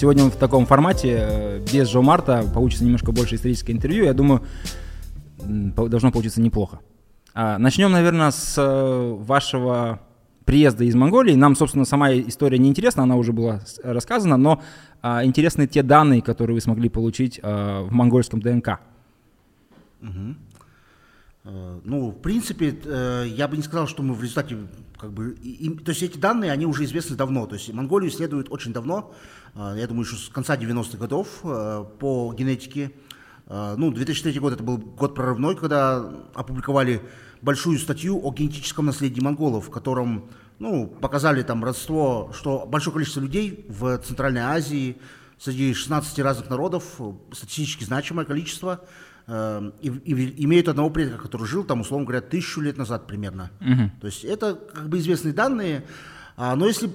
сегодня в таком формате, э, без Джо Марта, получится немножко больше историческое интервью. Я думаю, должно получиться неплохо. А, начнем, наверное, с э, вашего приезда из Монголии. Нам, собственно, сама история не интересна, она уже была рассказана, но а, интересны те данные, которые вы смогли получить а, в монгольском ДНК. Угу. Ну, в принципе, э, я бы не сказал, что мы в результате, как бы, и, то есть эти данные, они уже известны давно, то есть Монголию исследуют очень давно, я думаю, еще с конца 90-х годов по генетике. Ну, 2003 год это был год прорывной, когда опубликовали большую статью о генетическом наследии монголов, в котором ну, показали там родство, что большое количество людей в Центральной Азии среди 16 разных народов, статистически значимое количество, э, и, и имеют одного предка, который жил там, условно говоря, тысячу лет назад примерно. Угу. То есть это как бы известные данные, а, но если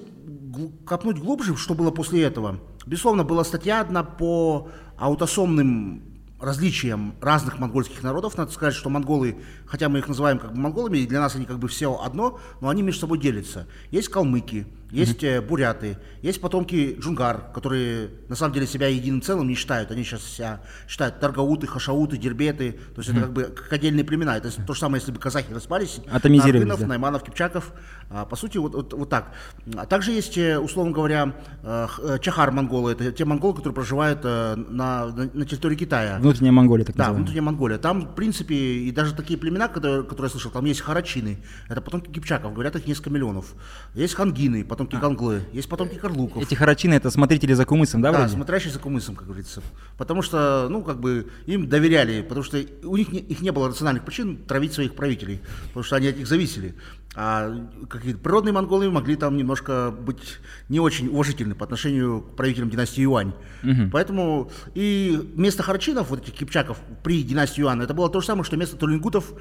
копнуть глубже, что было после этого, безусловно, была статья одна по аутосомным различием разных монгольских народов. Надо сказать, что монголы, хотя мы их называем как бы монголами, и для нас они как бы все одно, но они между собой делятся. Есть калмыки, есть mm-hmm. буряты, есть потомки джунгар, которые на самом деле себя единым целым не считают. Они сейчас себя считают таргауты, хашауты, дербеты. То есть mm-hmm. это как бы как отдельные племена. Это то же самое, если бы казахи распались. Атомизировались. Да. Найманов, Кипчаков. А, по сути, вот, вот, вот так. А также есть, э, условно говоря, э, э, чахар монголы. Это те монголы, которые проживают на, на, на территории Китая. Внутренняя Монголия, так Да, внутренняя Монголия. Там, в принципе, и даже такие племена, которые, которые я слышал, там есть харачины. Это потомки Кипчаков. Говорят, их несколько миллионов. Есть хангины, потомки а. Ганглы, есть потомки Карлуков. Эти харачины это смотрители за кумысом, да, Да, вроде? смотрящие за кумысом, как говорится. Потому что, ну, как бы им доверяли, потому что у них не, их не было рациональных причин травить своих правителей, потому что они от них зависели. А какие-то природные монголы могли там немножко быть не очень уважительны по отношению к правителям династии Юань. Угу. Поэтому и место харчинов, вот этих кипчаков при династии Юань, это было то же самое, что место тулингутов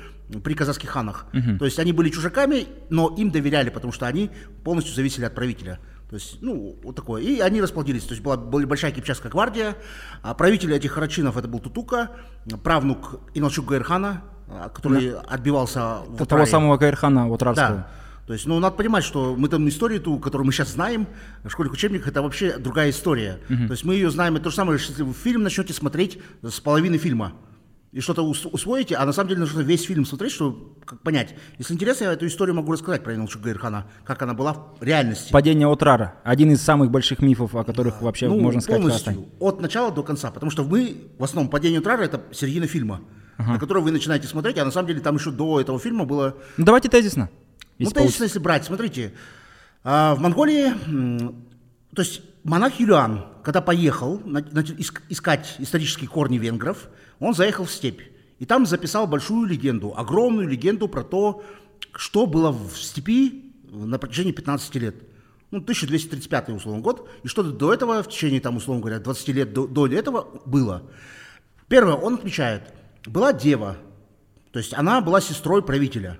при казахских ханах. Угу. То есть они были чужаками, но им доверяли, потому что они полностью зависели от правителя. То есть, ну, вот такое. И они расплодились. То есть была, была большая кипчакская гвардия. А правитель этих харачинов это был Тутука, правнук Иналчук Гайрхана, который да. отбивался в Того самого Каирхана Утрарского. Да. То есть, ну, надо понимать, что мы там историю ту, которую мы сейчас знаем, в школьных учебниках, это вообще другая история. Uh-huh. То есть мы ее знаем, это то же самое, если вы фильм начнете смотреть с половины фильма и что-то усвоите, а на самом деле нужно весь фильм смотреть, чтобы как понять. Если интересно, я эту историю могу рассказать про Иналчук Гайрхана, как она была в реальности. Падение Отрара. Один из самых больших мифов, о которых да. вообще ну, можно сказать полностью, от начала до конца. Потому что мы, в основном, падение Отрара – это середина фильма ага. на который вы начинаете смотреть, а на самом деле там еще до этого фильма было... Ну давайте тезисно. Ну тезисно, если брать, смотрите, а, в Монголии, то есть монах Юлиан, когда поехал искать исторические корни венгров, он заехал в степь. И там записал большую легенду, огромную легенду про то, что было в степи на протяжении 15 лет. Ну, 1235 условно год, и что до этого, в течение, там, условно говоря, 20 лет до, до этого было. Первое, он отмечает, была дева, то есть она была сестрой правителя.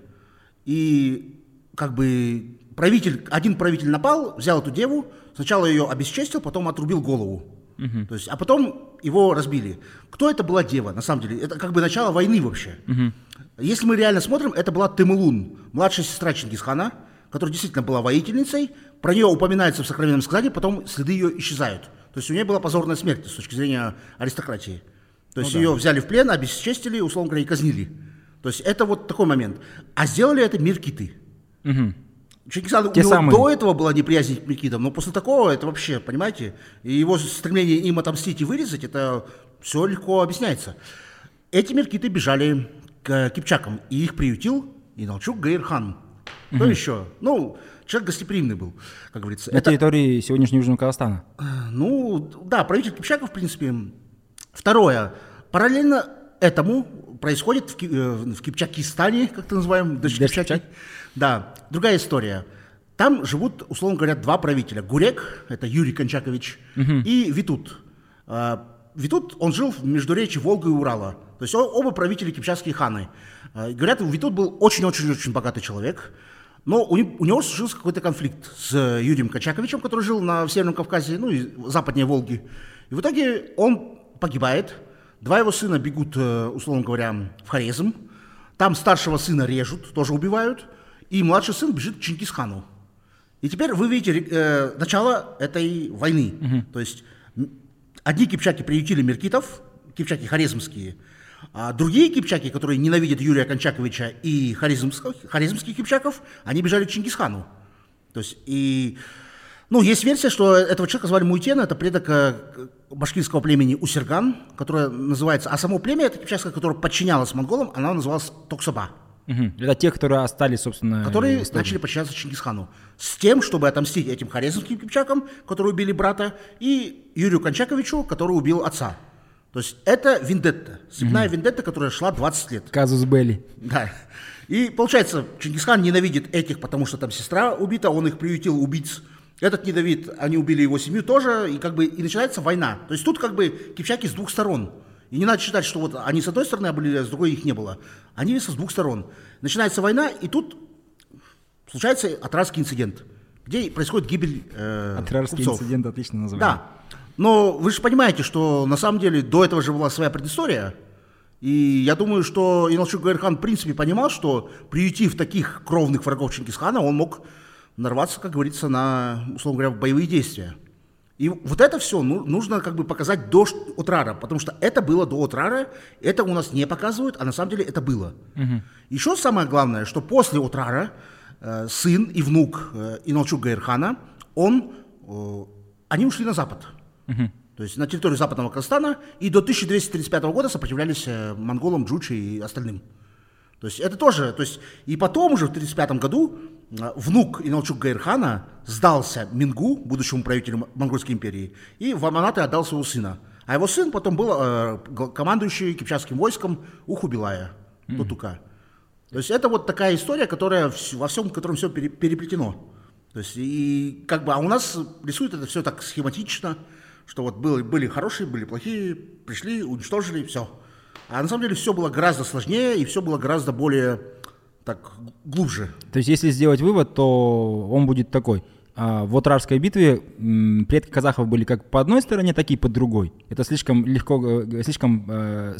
И как бы правитель, один правитель напал, взял эту деву, сначала ее обесчестил, потом отрубил голову. Угу. То есть, а потом его разбили. Кто это была дева, на самом деле? Это как бы начало войны вообще. Угу. Если мы реально смотрим, это была Тымулун, младшая сестра Чингисхана, которая действительно была воительницей. Про нее упоминается в сокровенном сказании, потом следы ее исчезают. То есть у нее была позорная смерть с точки зрения аристократии. То есть ну, ее да. взяли в плен, обесчестили, условно говоря, и казнили. То есть это вот такой момент. А сделали это миркиты. Угу. Чингисхан, Те у него самые. до этого была неприязнь к миркитам, но после такого это вообще, понимаете, и его стремление им отомстить и вырезать, это все легко объясняется. Эти миркиты бежали к кипчакам, и их приютил Иналчук Гаирхан. Кто угу. еще? Ну, человек гостеприимный был, как говорится. На это, территории сегодняшнего Южного Казахстана. Ну, да, правитель Кипчаков, в принципе, Второе. Параллельно этому происходит в, э, в Кипчакистане, как это называем, Кипчаки. Да, другая история. Там живут, условно говоря, два правителя. Гурек, это Юрий Кончакович, угу. и Витут. А, Витут, он жил в междуречии Волга и Урала. То есть оба правители кипчакские ханы. А, говорят, Витут был очень-очень-очень богатый человек, но у него, у него случился какой-то конфликт с Юрием Кончаковичем, который жил на Северном Кавказе, ну и западнее Волги. И в итоге он погибает, два его сына бегут, э, условно говоря, в Хорезм, там старшего сына режут, тоже убивают, и младший сын бежит к Чингисхану. И теперь вы видите э, начало этой войны. Угу. То есть Одни кипчаки приютили меркитов, кипчаки хорезмские, а другие кипчаки, которые ненавидят Юрия Кончаковича и хорезмских, хорезмских кипчаков, они бежали к Чингисхану. То есть и ну, есть версия, что этого человека звали Муйтена, это предок э, башкирского племени Усерган, которое называется, а само племя, это кипчакское, которое подчинялось монголам, оно называлось Токсаба. Угу. Это те, которые остались, собственно, Которые начали подчиняться Чингисхану. С тем, чтобы отомстить этим хорезмским кипчакам, которые убили брата, и Юрию Кончаковичу, который убил отца. То есть это вендетта, цепная угу. вендетта, которая шла 20 лет. Казус Белли. Да. И получается, Чингисхан ненавидит этих, потому что там сестра убита, он их приютил убийц этот недовид, они убили его семью тоже, и как бы и начинается война. То есть тут как бы кипчаки с двух сторон. И не надо считать, что вот они с одной стороны были, а с другой их не было. Они с двух сторон. Начинается война, и тут случается Атрарский инцидент, где происходит гибель э, Атрарский купцов. инцидент отлично назвали. Да. Но вы же понимаете, что на самом деле до этого же была своя предыстория. И я думаю, что Иналчук Гайрхан в принципе понимал, что приютив таких кровных врагов Чингисхана, он мог нарваться, как говорится, на, условно говоря, боевые действия. И вот это все ну, нужно как бы показать до Отрара, потому что это было до Отрара, это у нас не показывают, а на самом деле это было. Угу. Еще самое главное, что после Отрара э, сын и внук э, Иналчук Гайрхана, он, э, они ушли на запад. Угу. То есть на территорию западного Казахстана и до 1235 года сопротивлялись э, монголам, Джучи и остальным. То есть это тоже, то есть и потом уже в 1935 году а, внук Иналчук Гайрхана сдался Мингу, будущему правителю Монгольской империи, и в Аманаты отдал своего сына. А его сын потом был э, командующий кипчакским войском Ухубилая, mm-hmm. Тутука. То есть это вот такая история, которая во всем, котором все переплетено. То есть и как бы, а у нас рисует это все так схематично, что вот были, были хорошие, были плохие, пришли, уничтожили, все. А на самом деле все было гораздо сложнее и все было гораздо более так глубже. То есть, если сделать вывод, то он будет такой. А, в Отрарской битве предки казахов были как по одной стороне, так и по другой. Это слишком легко, э, слишком э,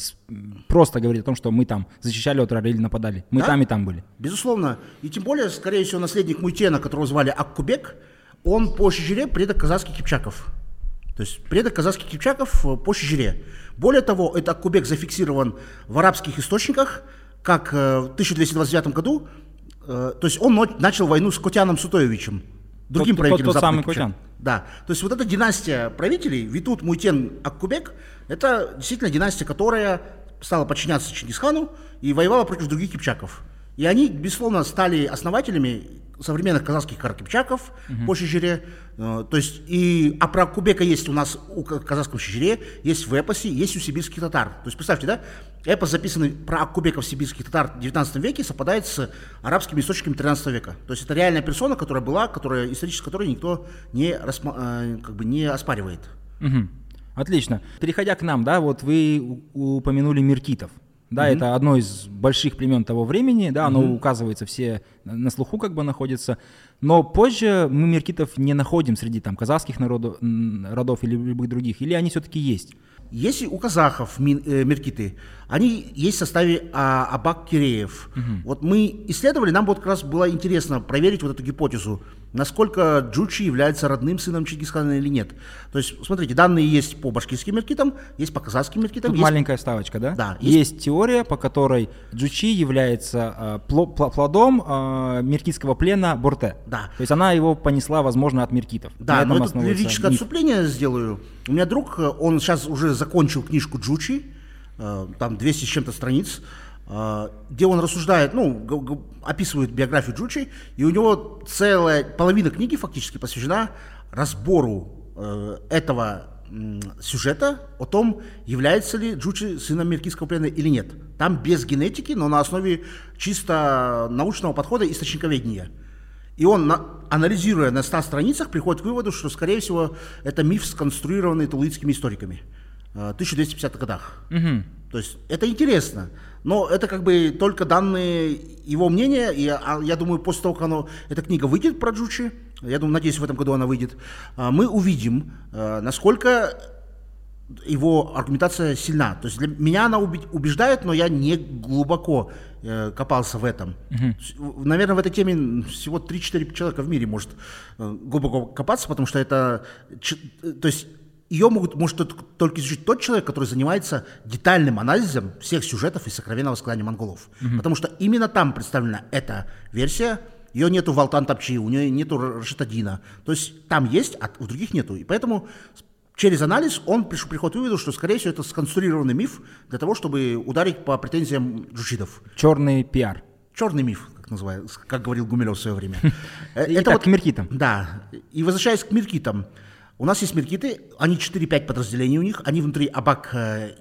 просто говорить о том, что мы там защищали Отрар или нападали. Мы да? там и там были. Безусловно. И тем более, скорее всего, наследник Муйтена, которого звали Аккубек, он по Шижире предок казахских кипчаков. То есть предок казахских кипчаков э, по Шижире. Более того, этот Аккубек зафиксирован в арабских источниках – как э, в 1229 году, э, то есть он начал войну с Котяном Сутоевичем, другим тот, правителем тот, тот самый Котян. Да, то есть вот эта династия правителей, Витут, Муйтен, Аккубек, это действительно династия, которая стала подчиняться Чингисхану и воевала против других кипчаков. И они, безусловно, стали основателями современных казахских каракипчаков угу. по Чечере. Э, то есть, и, а про Кубека есть у нас у казахском Чечере, есть в эпосе, есть у сибирских татар. То есть, представьте, да, эпос, записанный про Аккубеков сибирских татар в 19 веке, совпадает с арабскими источниками 13 века. То есть, это реальная персона, которая была, которая, исторически которой никто не, рассма, э, как бы не оспаривает. Угу. Отлично. Переходя к нам, да, вот вы упомянули Миркитов. Да, mm-hmm. это одно из больших племен того времени, да, оно mm-hmm. указывается все на слуху как бы находится. Но позже мы меркитов не находим среди там казахских народов, родов или любых других, или они все-таки есть? Если у казахов э, меркиты, они есть в составе а, Абак-Киреев. Угу. Вот мы исследовали, нам вот как раз было интересно проверить вот эту гипотезу, насколько Джучи является родным сыном Чингисхана или нет. То есть, смотрите, данные есть по башкирским меркитам, есть по казахским меркитам. Тут есть... маленькая ставочка, да? Да. Есть, есть теория, по которой Джучи является э, плодом э, меркитского плена Борте. Да. То есть она его понесла, возможно, от меркитов. Да, но это лирическое отступление сделаю. У меня друг, э, он сейчас уже закончил книжку Джучи, там 200 с чем-то страниц, э, где он рассуждает, ну, описывает биографию Джучи, и у него целая половина книги фактически посвящена разбору этого сюжета о том, является ли Джучи сыном меркитского плена или нет. Там без генетики, но на основе чисто научного подхода источниковедения. И он, анализируя на 100 страницах, приходит к выводу, что, скорее всего, это миф, сконструированный тулуитскими историками э, 1250-х годах. Угу. То есть это интересно. Но это как бы только данные его мнения. И я, а, я думаю, после того, как оно, эта книга выйдет про Джучи, я думаю, надеюсь, в этом году она выйдет, э, мы увидим, э, насколько его аргументация сильна. То есть для меня она убеждает, но я не глубоко э, копался в этом. Угу. Наверное, в этой теме всего 3-4 человека в мире может э, глубоко копаться, потому что это... Ч, то есть ее могут, может только изучить тот человек, который занимается детальным анализом всех сюжетов из сокровенного сказания монголов. Угу. Потому что именно там представлена эта версия, ее нету в Алтан Тапчи, у нее нету Рашитадина. То есть там есть, а в других нету. И поэтому через анализ он пришел, приходит к выводу, что, скорее всего, это сконструированный миф для того, чтобы ударить по претензиям джучидов. Черный пиар. Черный миф, как называют, как говорил Гумилев в свое время. Э, это вот к меркитам. Да. И возвращаясь к меркитам. У нас есть меркиты, они 4-5 подразделений у них, они внутри Абак э,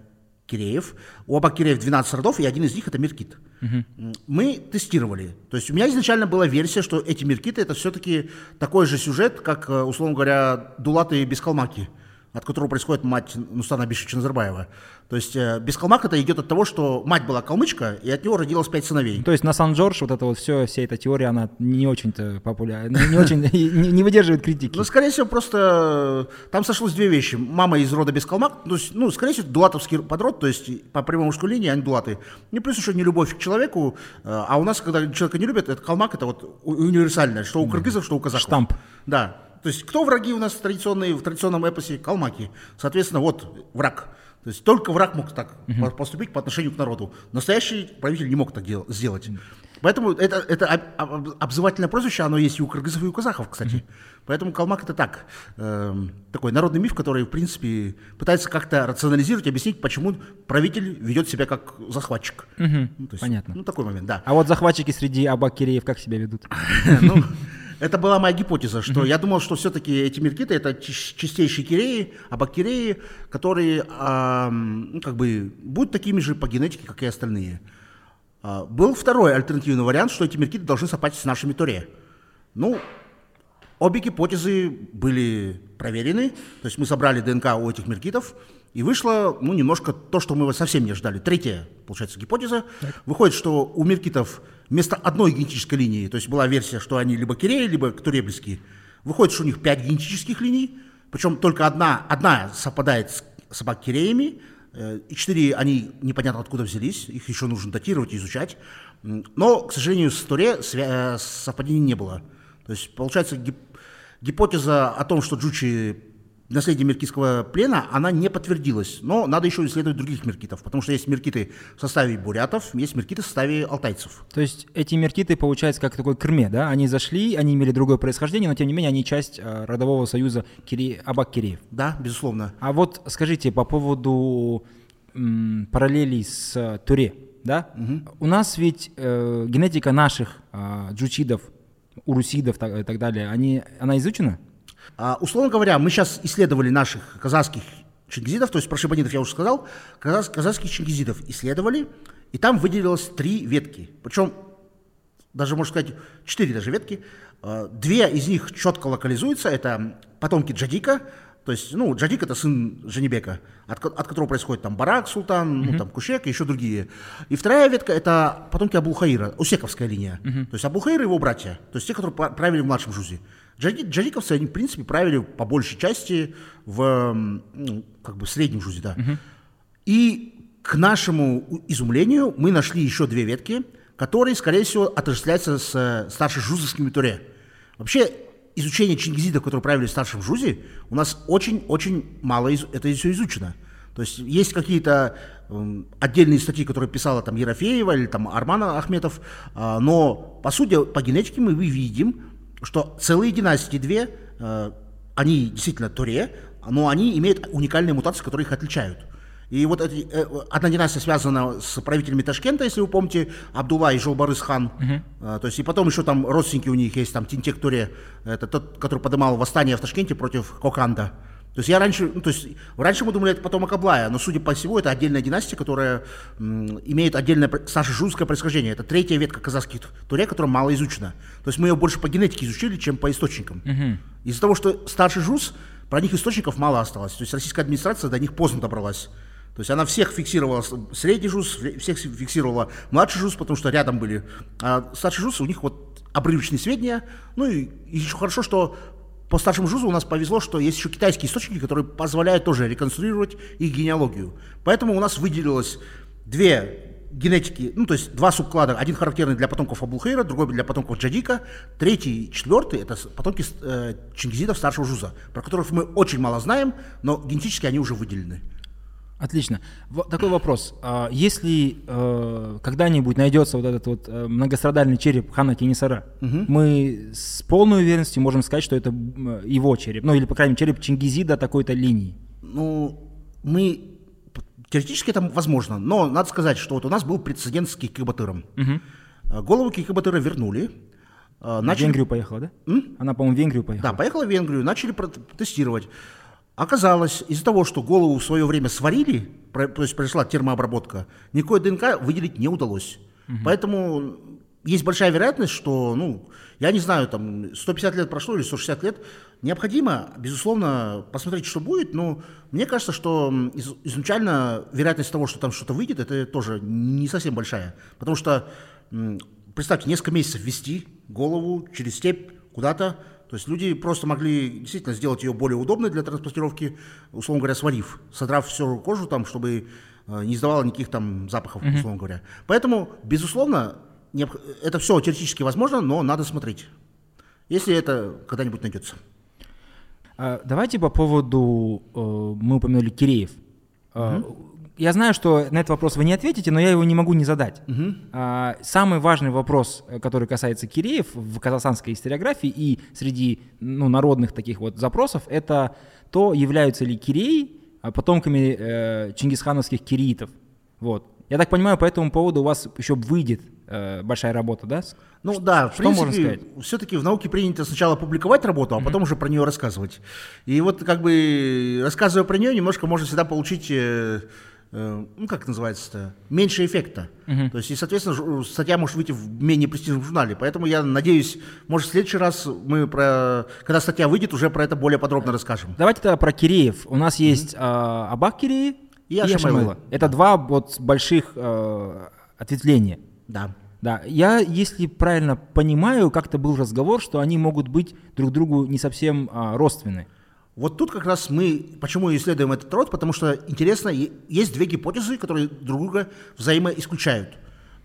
Киреев. У Абак Киреев 12 родов, и один из них это Меркит. Угу. Мы тестировали. То есть у меня изначально была версия, что эти Меркиты это все-таки такой же сюжет, как, э, условно говоря, Дулаты без Калмаки от которого происходит мать Нустана Бишевича Назарбаева. То есть э, Бескалмак это идет от того, что мать была калмычка, и от него родилось пять сыновей. То есть на Сан-Джордж вот это вот все, вся эта теория, она не очень-то популярна, не очень, не выдерживает критики. Ну, скорее всего, просто э, там сошлось две вещи. Мама из рода Бескалмак, то есть, ну, скорее всего, дулатовский подрод, то есть по прямой мужской линии они дулаты. Не плюс еще не любовь к человеку, э, а у нас, когда человека не любят, это калмак, это вот универсальное, что у кыргызов, что у казахов. Штамп. Да. То есть кто враги у нас традиционные, в традиционном эпосе? Калмаки. Соответственно, вот враг. То есть только враг мог так uh поступить по отношению к народу. Настоящий правитель не мог так дел- сделать. Поэтому это, это обзывательное прозвище, оно есть и у кыргызов, и у казахов, кстати. Поэтому калмак это так, э, такой народный миф, который, в принципе, пытается как-то рационализировать, объяснить, почему правитель ведет себя как захватчик. Угу, ну, есть, понятно. Ну, такой момент, да. А вот захватчики среди абакиреев как себя ведут? Это была моя гипотеза, что mm-hmm. я думал, что все-таки эти меркиты это чистейшие киреи, абакиреи, которые э, ну, как бы будут такими же по генетике, как и остальные. Э, был второй альтернативный вариант, что эти меркиты должны совпасть с нашими Торе. Ну, обе гипотезы были проверены, то есть мы собрали ДНК у этих меркитов, и вышло, ну, немножко то, что мы совсем не ждали. Третья, получается, гипотеза. Так. Выходит, что у меркитов вместо одной генетической линии, то есть была версия, что они либо киреи, либо туребельские, выходит, что у них пять генетических линий, причем только одна, одна совпадает с собак-киреями, э, и четыре, они непонятно откуда взялись, их еще нужно датировать и изучать. Но, к сожалению, с Туре э, совпадений не было. То есть, получается, гипотеза о том, что Джучи наследие меркитского плена, она не подтвердилась. Но надо еще исследовать других меркитов, потому что есть меркиты в составе бурятов, есть меркиты в составе алтайцев. То есть эти меркиты, получается, как такой крме, да? Они зашли, они имели другое происхождение, но тем не менее они часть э, родового союза Кири... Абак-Киреев. Да, безусловно. А вот скажите по поводу м, параллелей с э, Туре, да? Угу. У нас ведь э, генетика наших э, джучидов, урусидов и так, так далее, они, она изучена? А, условно говоря, мы сейчас исследовали наших казахских чингизидов, то есть про шибанитов я уже сказал, казах, казахских чингизидов исследовали, и там выделилось три ветки. Причем, даже можно сказать, четыре даже ветки. А, две из них четко локализуются, это потомки Джадика, то есть, ну, Джадик это сын Женебека, от, от которого происходит там Барак, Султан, uh-huh. ну, там Кушек и еще другие. И вторая ветка это потомки Абулхаира, Усековская линия. Uh-huh. То есть Абулхаир и его братья, то есть те, которые правили в младшем Жузе. Джадиковцы, они, в принципе, правили по большей части в ну, как бы среднем жузе, да. Угу. И к нашему изумлению мы нашли еще две ветки, которые, скорее всего, отождествляются с э, старшежузовскими туре. Вообще, изучение чингизидов, которые правили в старшем жузе, у нас очень-очень мало из, это все изучено. То есть есть какие-то э, отдельные статьи, которые писала там Ерофеева или там Армана Ахметов, э, но по сути по генетике мы видим, что целые династии две, э, они действительно Туре, но они имеют уникальные мутации, которые их отличают. И вот эти, э, одна династия связана с правителями Ташкента, если вы помните, Абдулла и Жолбарыс хан. Uh-huh. Э, то есть, и потом еще там родственники у них есть, там Тинтек Туре, это тот, который поднимал восстание в Ташкенте против Коканда. То есть я раньше, ну, то есть раньше мы думали, это потомок Аблая, но судя по всему, это отдельная династия, которая м, имеет отдельное старшежузское происхождение. Это третья ветка казахских турек, которая мало изучена. То есть мы ее больше по генетике изучили, чем по источникам. Угу. Из-за того, что старший жуз, про них источников мало осталось. То есть российская администрация до них поздно добралась. То есть она всех фиксировала, средний жуз, всех фиксировала младший жуз, потому что рядом были. А старший жуз, у них вот обрывочные сведения. Ну и еще хорошо, что по старшему ЖУЗу у нас повезло, что есть еще китайские источники, которые позволяют тоже реконструировать их генеалогию. Поэтому у нас выделилось две генетики, ну, то есть два субклада, один характерный для потомков Абулхейра, другой для потомков Джадика, третий, четвертый – это потомки э, чингизидов старшего Жуза, про которых мы очень мало знаем, но генетически они уже выделены. Отлично. В- такой вопрос. А если э, когда-нибудь найдется вот этот вот э, многострадальный череп хана Кенисара, мы с полной уверенностью можем сказать, что это его череп, ну или, по крайней мере, череп Чингизида такой-то линии. Ну, мы теоретически это возможно, но надо сказать, что вот у нас был прецедент с Кикабатыром. Э, Голову Кикабатыра вернули. В Начали, Венгрию поехала, да? М? Она, по-моему, в Венгрию поехала. да, поехала в Венгрию, начали про- тестировать. Оказалось, из-за того, что голову в свое время сварили, то есть произошла термообработка, никакой ДНК выделить не удалось. Поэтому есть большая вероятность, что, ну, я не знаю, там 150 лет прошло или 160 лет, необходимо, безусловно, посмотреть, что будет, но мне кажется, что из- изначально вероятность того, что там что-то выйдет, это тоже не совсем большая. Потому что, представьте, несколько месяцев вести голову через степь куда-то, то есть люди просто могли действительно сделать ее более удобной для транспортировки, условно говоря, сварив, содрав всю кожу там, чтобы э, не издавало никаких там запахов, условно говоря. Поэтому, безусловно, это все теоретически возможно, но надо смотреть, если это когда-нибудь найдется. А, Давайте по поводу, э, мы упомянули Киреев. А, Я знаю, что на этот вопрос вы не ответите, но я его не могу не задать. А, Самый важный вопрос, э, который касается Киреев в казахстанской историографии и среди ну, народных таких вот запросов, это то, являются ли Киреи а, потомками э, чингисхановских кириитов. Вот. Я так понимаю, по этому поводу у вас еще выйдет э, большая работа, да? Ну да, в что можно принципе, все-таки в науке принято сначала публиковать работу, а потом уже про нее рассказывать. И вот как бы рассказывая про нее, немножко можно всегда получить, э, ну как это называется-то, меньше эффекта. То есть, и, соответственно, жу- статья может выйти в менее престижном журнале. Поэтому я надеюсь, может, в следующий раз мы про, когда статья выйдет, уже про это более подробно расскажем. Давайте тогда про Киреев. У нас есть а, Абак Киреи И и. Ашамайла. Это два вот больших э, ответвления. Да. Да, я, если правильно понимаю, как-то был разговор, что они могут быть друг другу не совсем а, родственны. Вот тут как раз мы, почему исследуем этот род, потому что интересно, есть две гипотезы, которые друг друга взаимоисключают.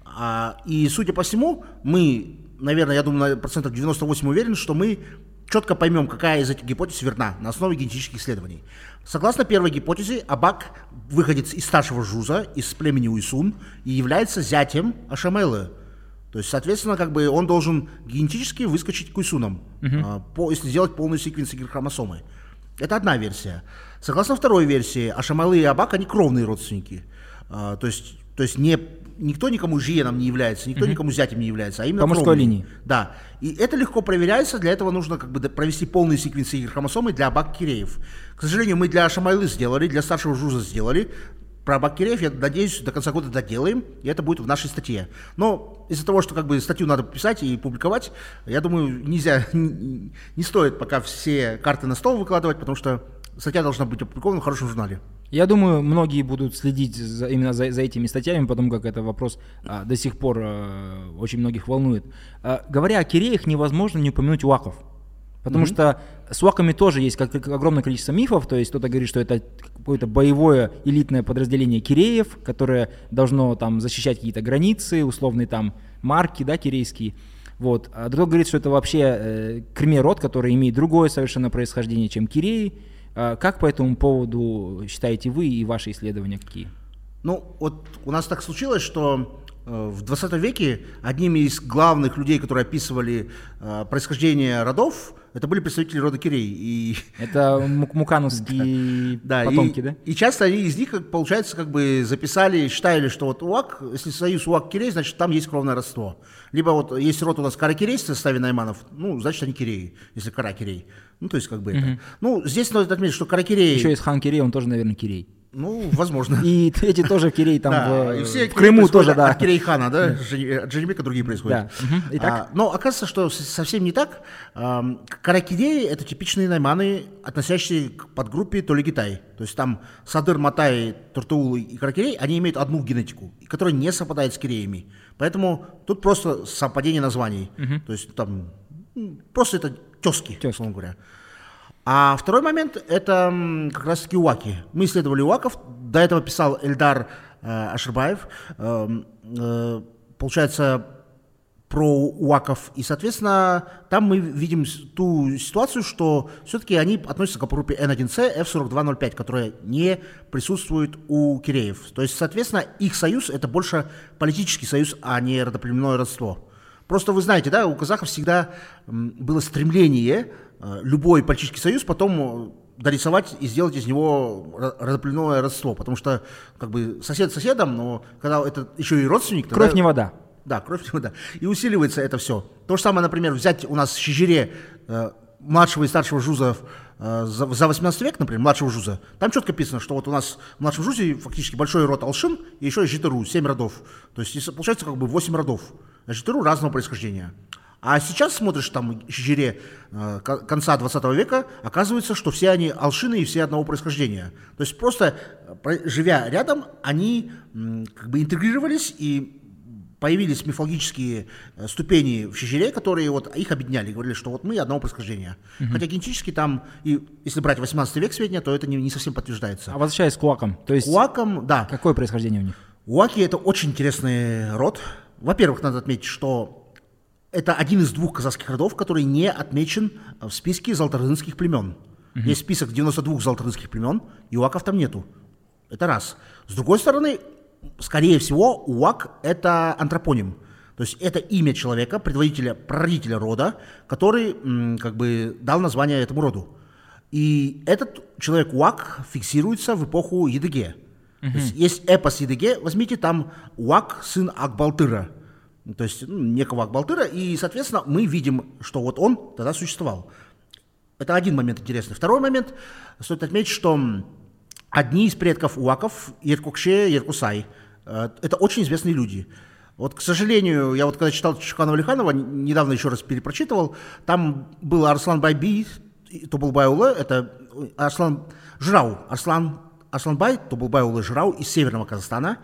А, и, судя по всему, мы, наверное, я думаю, на процентов 98 уверен, что мы четко поймем, какая из этих гипотез верна на основе генетических исследований. Согласно первой гипотезе, Абак выходит из старшего жуза, из племени Уисун, и является зятем Ашамелы. То есть, соответственно, как бы он должен генетически выскочить к Уисунам, а, по- если сделать полную секвенцию хромосомы. Это одна версия. Согласно второй версии, Ашамалы и Абак, они кровные родственники. А, то есть, то есть не, никто никому жиеном не является, никто никому зятем не является, а именно По мужской линии. Да. И это легко проверяется, для этого нужно как бы провести полные секвенции хромосомы для Абак-Киреев. К сожалению, мы для Ашамайлы сделали, для старшего Жуза сделали. Про Абак-Киреев, я надеюсь, до конца года доделаем, и это будет в нашей статье. Но из-за того, что как бы статью надо писать и публиковать, я думаю, нельзя, не не стоит пока все карты на стол выкладывать, потому что статья должна быть опубликована в хорошем журнале. Я думаю, многие будут следить за- именно за, за этими статьями, потому как это вопрос а, до сих пор а, очень многих волнует. А, говоря о Киреях, невозможно не упомянуть Уаков. Потому что с Уаками тоже есть как, как огромное количество мифов, то есть кто-то говорит, что это какое-то боевое элитное подразделение Киреев, которое должно там защищать какие-то границы, условные там марки, да, кирейские. Вот. А другой говорит, что это вообще э, Крме род, который имеет другое совершенно происхождение, чем Киреи. А как по этому поводу считаете вы и ваши исследования какие? Ну, вот у нас так случилось, что э, в 20 веке одними из главных людей, которые описывали э, происхождение родов, это были представители рода Кирей. И, Это мук- мукановские да, потомки, и, да? и часто они из них, как получается, как бы записали, считали, что вот УАК, если союз УАК-Кирей, значит, там есть кровное родство. Либо вот есть род у нас Каракирей в составе Найманов, ну, значит, они Киреи, если Каракирей. Ну, то есть, как бы это. Ну, здесь надо отметить, что Каракирей, Еще есть хан Кирей, он тоже, наверное, Кирей. Ну, возможно. И эти тоже Кирей там Да, в, и все в Крыму тоже, да. От Кирейхана, да, Жени- от Женебека другие происходят. Да. Итак? А, но оказывается, что совсем не так. Каракидеи – это типичные найманы, относящиеся к подгруппе Толигитай. То есть там Садыр, Матай, Туртуул и Каракирей, они имеют одну генетику, которая не совпадает с киреями. Поэтому тут просто совпадение названий. То есть там просто это тески, Тёзки. условно говоря. А второй момент – это как раз-таки уаки. Мы исследовали уаков. До этого писал Эльдар э, Ашербаев, э, э, получается, про УАКов. И, соответственно, там мы видим ту ситуацию, что все-таки они относятся к группе N1C F4205, которая не присутствует у Киреев. То есть, соответственно, их союз – это больше политический союз, а не родоплеменное родство. Просто вы знаете, да, у казахов всегда было стремление любой политический союз потом э, дорисовать и сделать из него родоплеменное родство, потому что как бы сосед соседом, но когда это еще и родственник... Кровь тогда... не вода. Да, кровь не вода. И усиливается это все. То же самое, например, взять у нас в Щежире э, младшего и старшего жузов э, за, за 18 век, например, младшего жуза, там четко написано, что вот у нас в младшем жузе фактически большой род Алшин и еще Житару, 7 родов. То есть получается как бы 8 родов. Житару разного происхождения. А сейчас смотришь там в Щежире э, конца 20 века, оказывается, что все они алшины и все одного происхождения. То есть просто э, живя рядом, они как бы интегрировались и появились мифологические э, ступени в Чечере, которые вот их объединяли, говорили, что вот мы одного происхождения. Угу. Хотя генетически там, и если брать 18 век сведения, то это не, не совсем подтверждается. А возвращаясь к Уакам, то есть... Уакам, да. Какое происхождение у них? Уаки – это очень интересный род. Во-первых, надо отметить, что это один из двух казахских родов, который не отмечен в списке золотарынских племен. Угу. Есть список 92 золотарынских племен, и уаков там нету. Это раз. С другой стороны, скорее всего, УАК – это антропоним. То есть это имя человека, предводителя, прародителя рода, который как бы дал название этому роду. И этот человек УАК фиксируется в эпоху Едыге. Uh-huh. То есть есть эпос Едыге, возьмите там УАК, сын Акбалтыра. То есть ну, некого Акбалтыра, и, соответственно, мы видим, что вот он тогда существовал. Это один момент интересный. Второй момент, стоит отметить, что одни из предков Уаков, Еркукше, Еркусай. Э, это очень известные люди. Вот, к сожалению, я вот когда читал Чеханова Лиханова, недавно еще раз перепрочитывал, там был Арслан Байби, Тобулбайулы, это э, Арслан Жрау, Арслан, Арсланбай, Тобулбайулы Жрау из Северного Казахстана.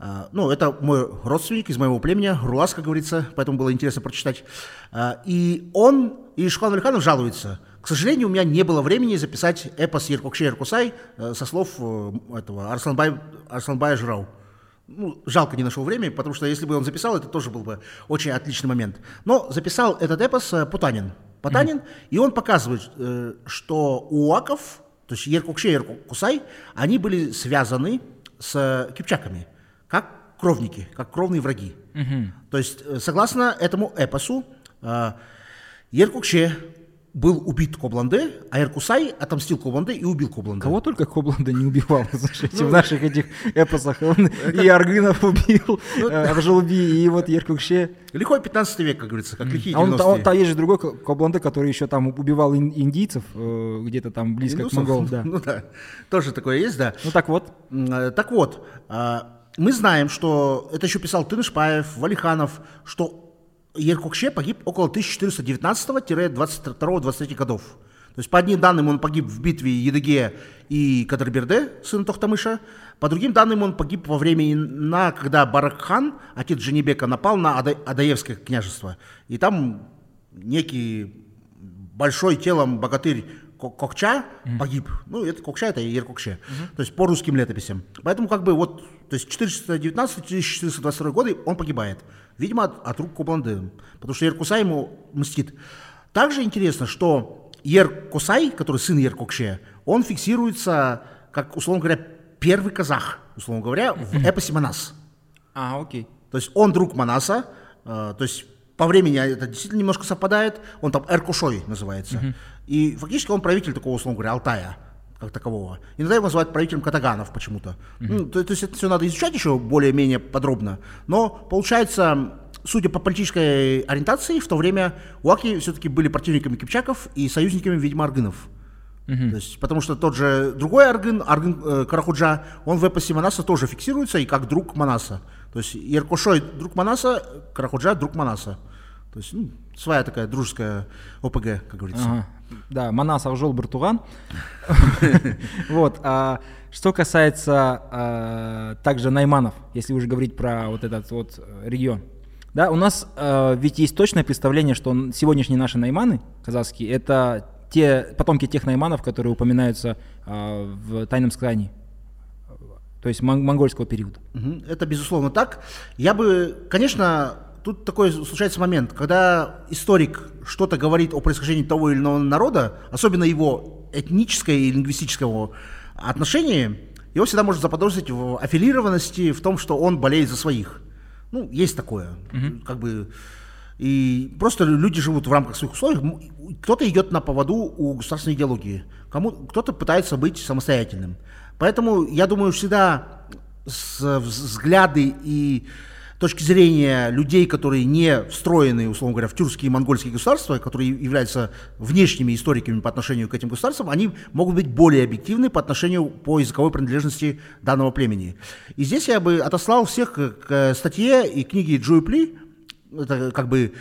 Uh, ну, это мой родственник из моего племени, Рулас, как говорится, поэтому было интересно прочитать. Uh, и он, и Шокан Уалиханов жалуется – к сожалению, у меня не было времени записать эпос Еркукше Еркусай э, со слов э, этого Арсланбай, Арсланбая Жрау. Ну, жалко не нашел времени, потому что если бы он записал, это тоже был бы очень отличный момент. Но записал этот эпос э, Потанин. Потанин, mm-hmm. и он показывает, что у Уаков, то есть Еркукше и Еркусай, они были связаны с кипчаками, как кровники, как кровные враги. Mm-hmm. То есть, согласно этому эпосу, Еркукше был убит Кобланде, а Эркусай отомстил Кобланде и убил Кобланде. Кого только Кобланде не убивал, слушайте, в ну, наших этих эпосах. Он и Аргынов убил, ну, Аржелби, и вот Еркукше. Лихой 15 век, как говорится, как лихие А он, там есть же другой Кобланде, который еще там убивал индийцев, э, где-то там близко к Монголам. Ну да, тоже такое есть, да. Ну так вот. Э, так вот, а, мы знаем, что это еще писал Тынышпаев, Валиханов, что Еркукше погиб около 1419-22-23 годов. То есть по одним данным он погиб в битве Едыге и Кадрберде, сын Тохтамыша. По другим данным он погиб во время на, когда Баракхан, отец Дженебека, напал на Ада, Адаевское княжество. И там некий большой телом богатырь Кокча mm. погиб. Ну, это Кокча, это Еркокче. Mm-hmm. То есть по русским летописям. Поэтому как бы вот, то есть 419-1422 годы он погибает. Видимо, от, от рук Кубланды, потому что Еркуса ему мстит. Также интересно, что Еркусай, который сын Еркокше, он фиксируется, как, условно говоря, первый казах, условно говоря, в эпосе Манас. А, окей. То есть он друг Манаса, э, то есть по времени это действительно немножко совпадает, он там Эркушой называется. Uh-huh. И фактически он правитель такого, условно говоря, Алтая как такового. Иногда его называют правителем катаганов почему-то. Mm-hmm. Ну, то, то есть это все надо изучать еще более-менее подробно. Но получается, судя по политической ориентации, в то время уаки все-таки были противниками кипчаков и союзниками, видимо, аргынов. Mm-hmm. То есть, потому что тот же другой аргын, аргын э, Карахуджа, он в эпосе Манаса тоже фиксируется и как друг Манаса. То есть Еркошой друг Манаса, Карахуджа друг Манаса. То есть ну, своя такая дружеская ОПГ, как говорится. Ага. Да, Манас Авжол Бартуган. Вот. А что касается а, также найманов, если уже говорить про вот этот вот э, регион. Да, у нас а, ведь есть точное представление, что сегодняшние наши найманы казахские, это те потомки тех найманов, которые упоминаются в тайном сказании то есть мон- монгольского периода. Это безусловно так. Я бы, конечно, тут такой случается момент, когда историк что-то говорит о происхождении того или иного народа, особенно его этническое и лингвистического отношения, его всегда можно заподозрить в аффилированности, в том, что он болеет за своих. Ну, есть такое. Как бы и просто люди живут в рамках своих условий. Кто-то идет на поводу у государственной идеологии, кому кто-то пытается быть самостоятельным. Поэтому я думаю, всегда с- взгляды и точки зрения людей, которые не встроены, условно говоря, в тюркские и монгольские государства, которые являются внешними историками по отношению к этим государствам, они могут быть более объективны по отношению по языковой принадлежности данного племени. И здесь я бы отослал всех к, статье и книге Джуи Пли, это как бы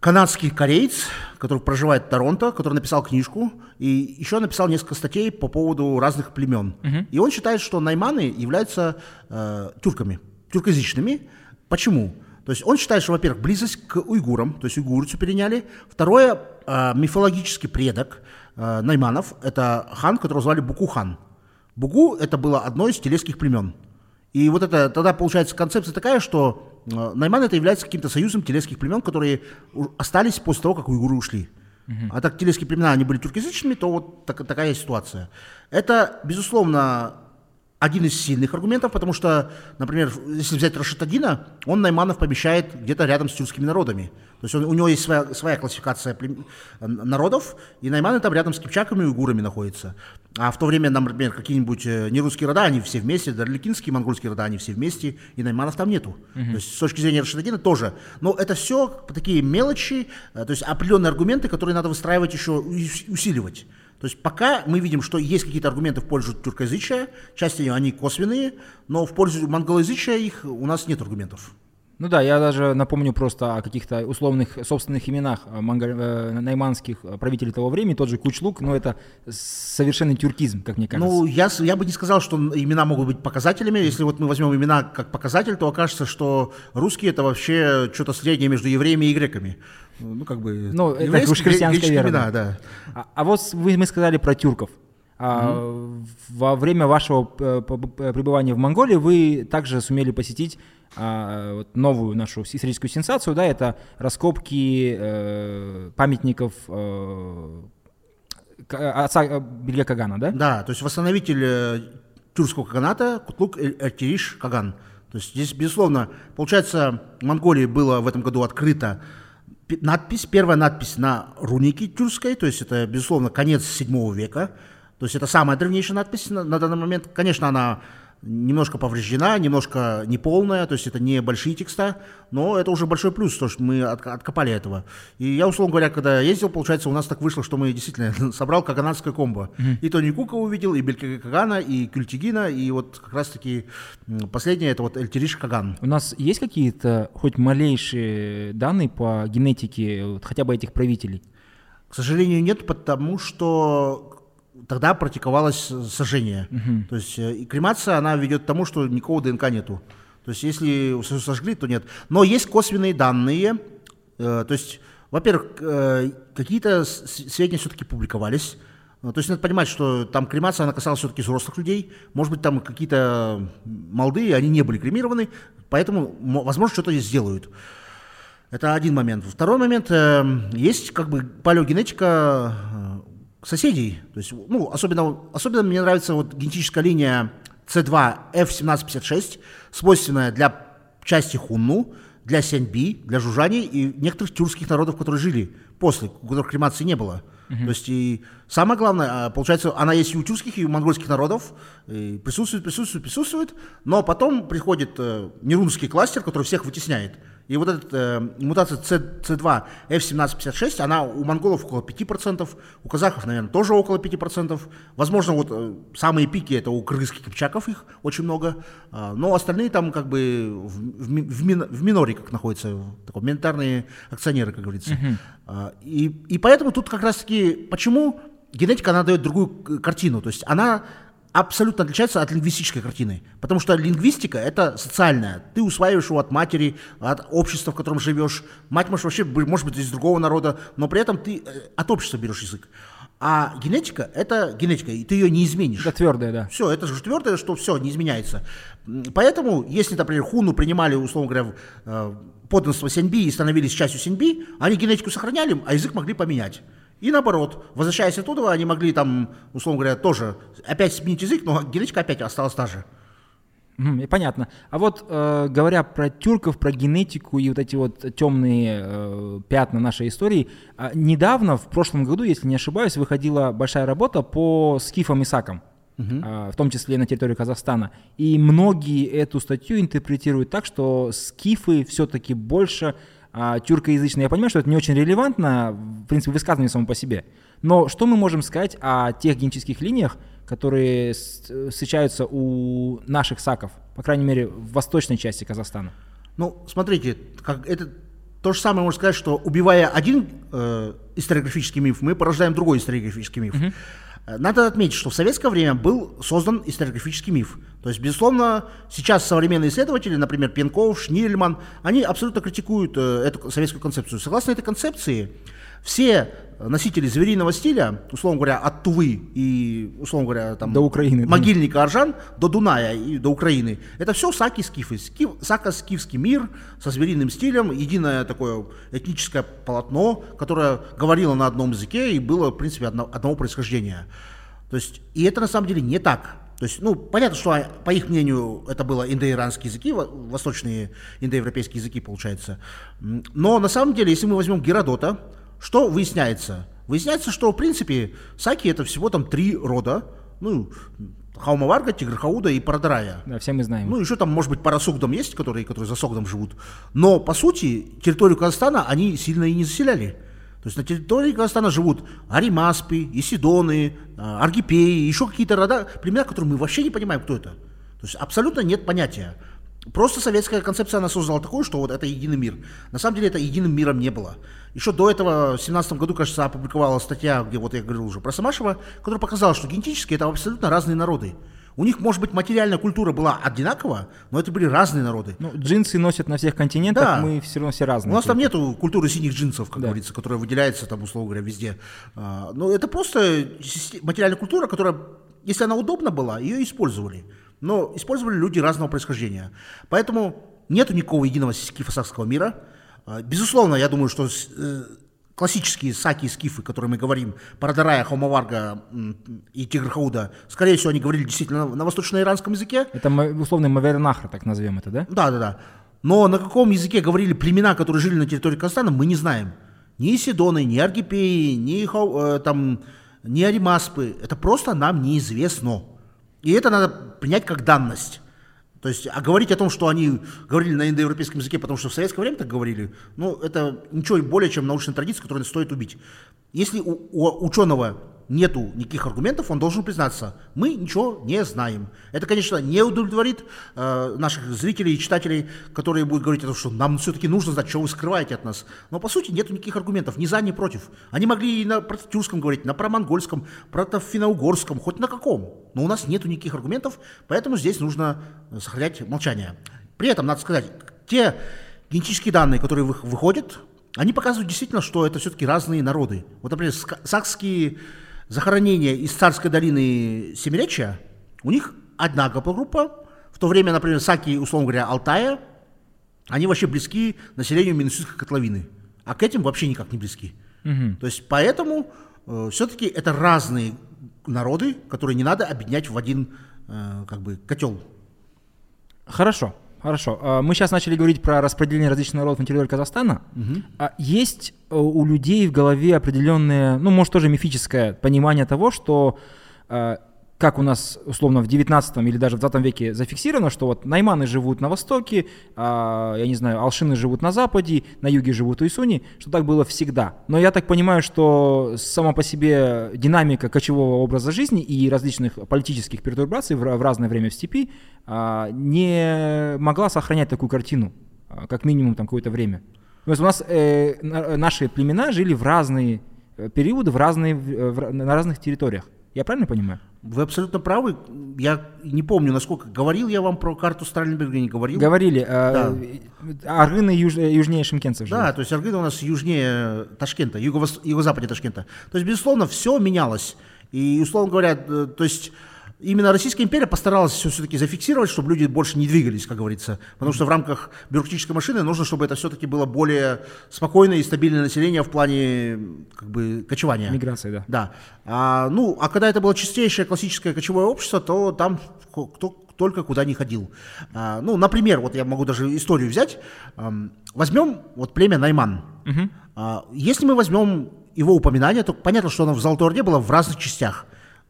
канадский кореец, который проживает в Торонто, который написал книжку и еще написал несколько статей по поводу разных племен. И он считает, что найманы являются э, тюрками, тюркоязычными. Почему? То есть он считает, что, во-первых, близость к уйгурам, то есть уйгурцу переняли. Второе, э, мифологический предок э, найманов, это хан, которого звали Букухан. Бугу – это было одно из телесских племен. И вот это тогда получается концепция такая, что э, Найман это является каким-то союзом телесских племен, которые остались после того, как уйгуры ушли. А так телесские племена, они были тюркоязычными, то вот так- такая ситуация. Это, безусловно, один из сильных аргументов, потому что, например, если взять Рашидадина, он Найманов помещает где-то рядом с тюркскими народами. То есть он- у него есть своя, своя классификация плем- народов, и Найманы там рядом с кипчаками и уйгурами находятся. А в то время, например, какие-нибудь э, нерусские рода, они все вместе, дарликинские, монгольские рода, они все вместе, и Найманов там нету. То есть с точки зрения Рашидадина тоже. Но это все такие мелочи, э, то есть определенные аргументы, которые надо выстраивать еще, и усиливать. То есть пока мы видим, что есть какие-то аргументы в пользу тюркоязычия, части они косвенные, но в пользу монголоязычия их у нас нет аргументов. Ну да, я даже напомню просто о каких-то условных собственных именах э, монго- э, найманских э, правителей того времени, тот же Кучлук, но это совершенный тюркизм, как мне кажется. Ну, я, я бы не сказал, что имена могут быть показателями. Если вот мы возьмем имена как показатель, то окажется, что русские это вообще что-то среднее между евреями и греками. Ну, как бы... Ну, это уж христианская вера, имена, да. А, а вот вы, мы сказали про тюрков. А, Во время вашего пребывания в Монголии вы также сумели посетить а, вот новую нашу историческую сенсацию, да, это раскопки э, памятников э, отца э, Бельга Кагана, да? Да, то есть восстановитель э, тюркского каганата Кутлук Эртириш Каган. То есть здесь, безусловно, получается, в Монголии было в этом году открыта пи- надпись, первая надпись на рунике тюркской, то есть это, безусловно, конец 7 века. То есть это самая древнейшая надпись на, на данный момент. Конечно, она немножко повреждена, немножко неполная, то есть это не большие текста, но это уже большой плюс, то, что мы отк- откопали этого. И я, условно говоря, когда ездил, получается, у нас так вышло, что мы действительно собрал каганатское комбо. И Тони Кука увидел, и Белька Кагана, и Кюльтигина, и вот как раз-таки последнее, это вот Эльтириш Каган. У нас есть какие-то хоть малейшие данные по генетике вот, хотя бы этих правителей? К сожалению, нет, потому что тогда практиковалось сожжение. То есть э, кремация, она ведет к тому, что никакого ДНК нету. То есть если сожгли, то нет. Но есть косвенные данные. Э, То есть, во-первых, э, какие-то сведения все-таки публиковались. Э, То есть надо понимать, что там кремация, она касалась все-таки взрослых людей. Может быть, там какие-то молодые, они не были кремированы, поэтому, мо- возможно, что-то здесь сделают. Это один момент. Второй момент, э, есть как бы палеогенетика э, соседей. То есть, ну, особенно, особенно мне нравится вот генетическая линия C2 F1756, свойственная для части хунну, для сяньби, для жужжаний и некоторых тюркских народов, которые жили после, у которых кремации не было. То есть и самое главное, а, получается, она есть и у тюркских, и у монгольских народов, и присутствует, присутствует, присутствует, но потом приходит э, нерунский кластер, который всех вытесняет. И вот эта э, мутация C, C2 F1756, она у монголов около 5%, у казахов, наверное, тоже около 5%. Возможно, вот э, самые пики это у кыргызских кипчаков их очень много, а, но остальные там как бы в, в в мин- в миноре как находятся, в таком, миноритарные акционеры, как говорится. А, и, и поэтому тут как раз-таки, почему генетика, она дает другую картину, то есть она абсолютно отличается от лингвистической картины. Потому что лингвистика – это социальная. Ты усваиваешь его от матери, от общества, в котором живешь. Мать может вообще, может быть, из другого народа, но при этом ты э, от общества берешь язык. А генетика – это генетика, и ты ее не изменишь. Это твердое, да. Все, это же твердое, что все, не изменяется. Поэтому, если, например, хуну принимали, условно говоря, э, подданство Сеньби и становились частью Сеньби, они генетику сохраняли, а язык могли поменять. И наоборот, возвращаясь оттуда, они могли там, условно говоря, тоже опять сменить язык, но генетика опять осталась та же. Mm, понятно. А вот э, говоря про тюрков, про генетику и вот эти вот темные э, пятна нашей истории, э, недавно, в прошлом году, если не ошибаюсь, выходила большая работа по скифам и сакам. Uh-huh. в том числе на территории Казахстана. И многие эту статью интерпретируют так, что скифы все-таки больше а, тюркоязычные. Я понимаю, что это не очень релевантно, в принципе, высказывание само по себе. Но что мы можем сказать о тех генетических линиях, которые встречаются у наших саков, по крайней мере, в восточной части Казахстана? Ну, смотрите, как это то же самое можно сказать, что убивая один э, историографический миф, мы порождаем другой историографический миф. Uh-huh. Надо отметить, что в советское время был создан историографический миф. То есть, безусловно, сейчас современные исследователи, например, Пенков, Шнильман, они абсолютно критикуют э, эту советскую концепцию. Согласно этой концепции, все носители звериного стиля, условно говоря, от Тувы и, условно говоря, там, до Украины, могильника Аржан, до Дуная и до Украины, это все саки скифы. Скиф, сако-скифский мир со звериным стилем, единое такое этническое полотно, которое говорило на одном языке и было, в принципе, одно, одного происхождения. То есть, и это на самом деле не так. То есть, ну, понятно, что по их мнению это было индоиранские языки, восточные индоевропейские языки, получается. Но на самом деле, если мы возьмем Геродота, что выясняется? Выясняется, что, в принципе, саки это всего там три рода. Ну, Хаумаварга, Тигрхауда и Парадарая. Да, все мы знаем. Ну, еще там, может быть, пара Сугдам есть, которые, которые за Согдом живут. Но, по сути, территорию Казахстана они сильно и не заселяли. То есть на территории Казахстана живут Аримаспи, Исидоны, а, Аргипеи, еще какие-то рода, племена, которые мы вообще не понимаем, кто это. То есть абсолютно нет понятия. Просто советская концепция, она создала такую, что вот это единый мир. На самом деле это единым миром не было. Еще до этого в 17 году, кажется, опубликовала статья, где вот я говорил уже про Самашева, которая показала, что генетически это абсолютно разные народы. У них, может быть, материальная культура была одинакова, но это были разные народы. Ну, джинсы носят на всех континентах, да. мы все равно все разные. У нас там нету культуры синих джинсов, как да. говорится, которая выделяется там, условно говоря, везде. А, но это просто материальная культура, которая, если она удобна была, ее использовали но использовали люди разного происхождения. Поэтому нету никакого единого скифосакского мира. А, безусловно, я думаю, что э, классические саки и скифы, которые мы говорим, Парадарая, Хомаварга и Тигрхауда, скорее всего, они говорили действительно на восточно-иранском языке. Это условный Мавернахр, так назовем это, да? Да, да, да. Но на каком языке говорили племена, которые жили на территории Казахстана, мы не знаем. Ни Сидоны, ни Аргипеи, ни, э, там, ни Аримаспы. Это просто нам неизвестно. И это надо принять как данность. То есть, а говорить о том, что они говорили на индоевропейском языке, потому что в советское время так говорили, ну, это ничего более, чем научная традиция, которую стоит убить. Если у, у ученого нету никаких аргументов, он должен признаться, мы ничего не знаем. Это, конечно, не удовлетворит э, наших зрителей и читателей, которые будут говорить о том, что нам все-таки нужно знать, что вы скрываете от нас. Но, по сути, нету никаких аргументов, ни за, ни против. Они могли и на прототюркском говорить, на промонгольском, протофино-угорском, хоть на каком. Но у нас нету никаких аргументов, поэтому здесь нужно сохранять молчание. При этом, надо сказать, те генетические данные, которые выходят, они показывают действительно, что это все-таки разные народы. Вот, например, сакские захоронения из царской долины Семиречья, у них одна группа, в то время, например, саки, условно говоря, Алтая, они вообще близки населению Минусинской котловины, а к этим вообще никак не близки. Угу. То есть поэтому э, все-таки это разные народы, которые не надо объединять в один э, как бы котел. Хорошо. Хорошо. А, мы сейчас начали говорить про распределение различных народов на территории Казахстана. Угу. Есть э, у людей в голове определенное, ну, может, тоже мифическое понимание того, что э, как у нас условно в 19 или даже в 20 веке зафиксировано, что вот найманы живут на востоке, а, я не знаю, алшины живут на западе, на юге живут уйсуни, что так было всегда. Но я так понимаю, что сама по себе динамика кочевого образа жизни и различных политических пертурбаций в, в разное время в степи а, не могла сохранять такую картину, а, как минимум там какое-то время. То есть у нас э, наши племена жили в разные э, периоды, в разные, в, на разных территориях. Я правильно понимаю? Вы абсолютно правы. Я не помню, насколько говорил я вам про карту Страленберга, не говорил. Говорили, э, аргыны юж- южнее шимкенцев Да, то есть Аргын у нас южнее Ташкента, юго-западнее Ташкента. То есть, безусловно, все менялось. И, условно говоря, э, то есть именно Российская империя постаралась все все-таки зафиксировать, чтобы люди больше не двигались, как говорится. Потому что в рамках бюрократической машины нужно, чтобы это все-таки было более спокойное и стабильное население в плане как бы кочевания. Миграция, да. Да. А, ну, а когда это было чистейшее классическое кочевое общество, то там кто только куда не ходил. А, ну, например, вот я могу даже историю взять. Ам, возьмем вот племя Найман. А, если мы возьмем его упоминание, то понятно, что оно в Золотой Орде было в разных частях.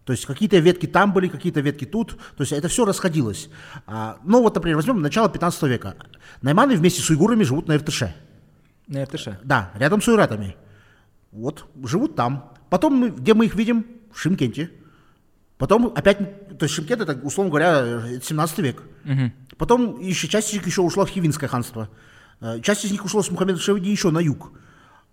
То есть какие-то ветки там были, какие-то ветки тут. То есть это все расходилось. А, ну вот, например, возьмем начало 15 века. Найманы вместе с уйгурами живут на Иртыше. На РТШ. Да, рядом с уйратами. Вот, живут там. Потом, мы, где мы их видим? В Шимкенте. Потом опять, то есть Шимкент это, условно говоря, э, 17 век. Потом еще часть из них еще ушла в Хивинское ханство. Э, Часть из них ушла с Мухаммеда Шевиди еще на юг.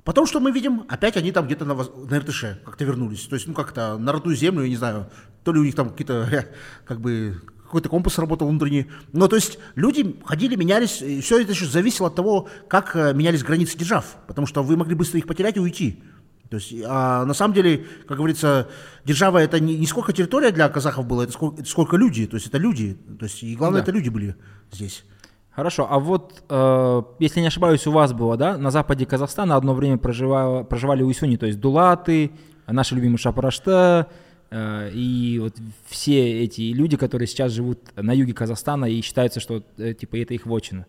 Потом что мы видим? Опять они там где-то на, на Иртыше как-то вернулись. То есть, ну как-то на родную землю, я не знаю, то ли у них там какие-то, как бы, какой-то компас работал внутренний. Но то есть люди ходили, менялись, и все это еще зависело от того, как э, менялись границы держав. Потому что вы могли быстро их потерять и уйти. То есть, а на самом деле, как говорится, держава это не, не сколько территория для казахов было, это сколько, это сколько люди. То есть это люди. То есть, и главное, Да. это люди были здесь. Хорошо, а вот, э, если не ошибаюсь, у вас было, да, на западе Казахстана одно время проживало, проживали уйсуни, то есть дулаты, наши любимые Шапарашта, э, и вот все эти люди, которые сейчас живут на юге Казахстана и считаются, что э, типа это их вотчина.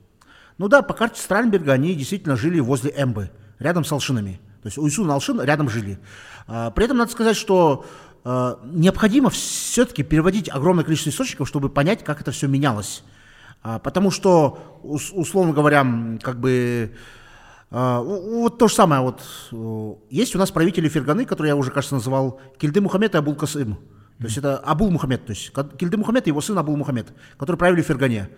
Ну да, по карте Странберга они действительно жили возле Эмбы, рядом с Алшинами. То есть Уйсун и Алшин рядом жили. А, При этом надо сказать, что а, необходимо все-таки переводить огромное количество источников, чтобы понять, как это все менялось. А, Потому что, ус- условно говоря, как бы а, Вот то же самое. Вот, э, есть у нас правители Ферганы, которые я уже, кажется, называл Кильды Мухаммед и Абул Касым. То есть это Абул Мухаммед. То есть Кильды Мухаммед и его сын Абул Мухаммед, которые правили в Фергане.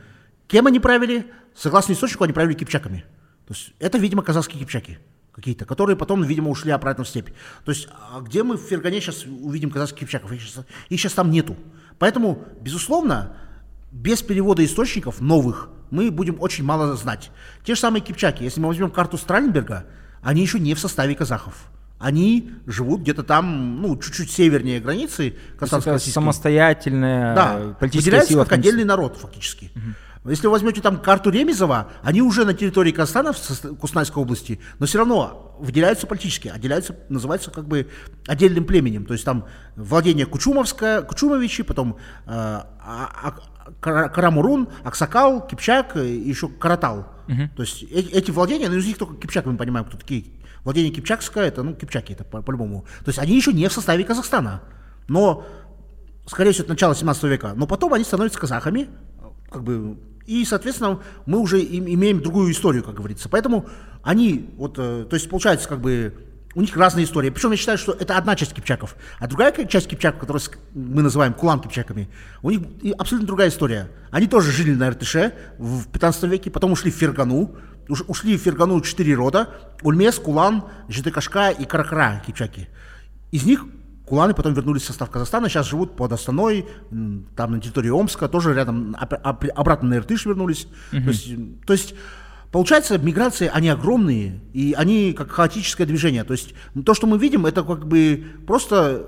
Кем они правили? Согласно источнику, они правили кипчаками. То есть это, видимо, казахские кипчаки какие-то, которые потом, видимо, ушли обратно в степь. То есть а где мы в Фергане сейчас увидим казахских кипчаков? Их сейчас, их сейчас там нету. Поэтому, безусловно, без перевода источников новых мы будем очень мало знать. Те же самые кипчаки, если мы возьмем карту Страленберга, они еще не в составе казахов. Они живут где-то там, ну, чуть-чуть севернее границы казахско-российской. самостоятельная Да, политическая сила. как отдельный народ фактически. Если вы возьмете там карту Ремезова, они уже на территории Казахстана, в Кустанайской области, но все равно выделяются политически, отделяются, называются как бы отдельным племенем. То есть там владение Кучумовское, Кучумовичи, потом э, а- а- Карамурун, Аксакал, Кипчак и еще Каратал. То есть э- эти владения, ну из них только Кипчак мы понимаем, кто такие. Владение Кипчакское, это, ну, Кипчаки, это по- по-любому. То есть они еще не в составе Казахстана. Но скорее всего, это начало 17 века, но потом они становятся казахами, как бы, и, соответственно, мы уже им- имеем другую историю, как говорится. Поэтому они, вот, э, то есть, получается, как бы, у них разные истории. Причем я считаю, что это одна часть кипчаков. А другая часть кипчаков, которую мы называем кулан кипчаками, у них абсолютно другая история. Они тоже жили на Иртыше в 15 веке, потом ушли в Фергану. Уш- ушли в Фергану четыре рода. Ульмес, Кулан, Житыкашка и Каракара кипчаки. Из них Куланы потом вернулись в состав Казахстана, сейчас живут под Астаной, там на территории Омска, тоже рядом, обратно на Иртыш вернулись. То, есть, то есть, получается, миграции, они огромные, и они как хаотическое движение. То есть, то, что мы видим, это как бы просто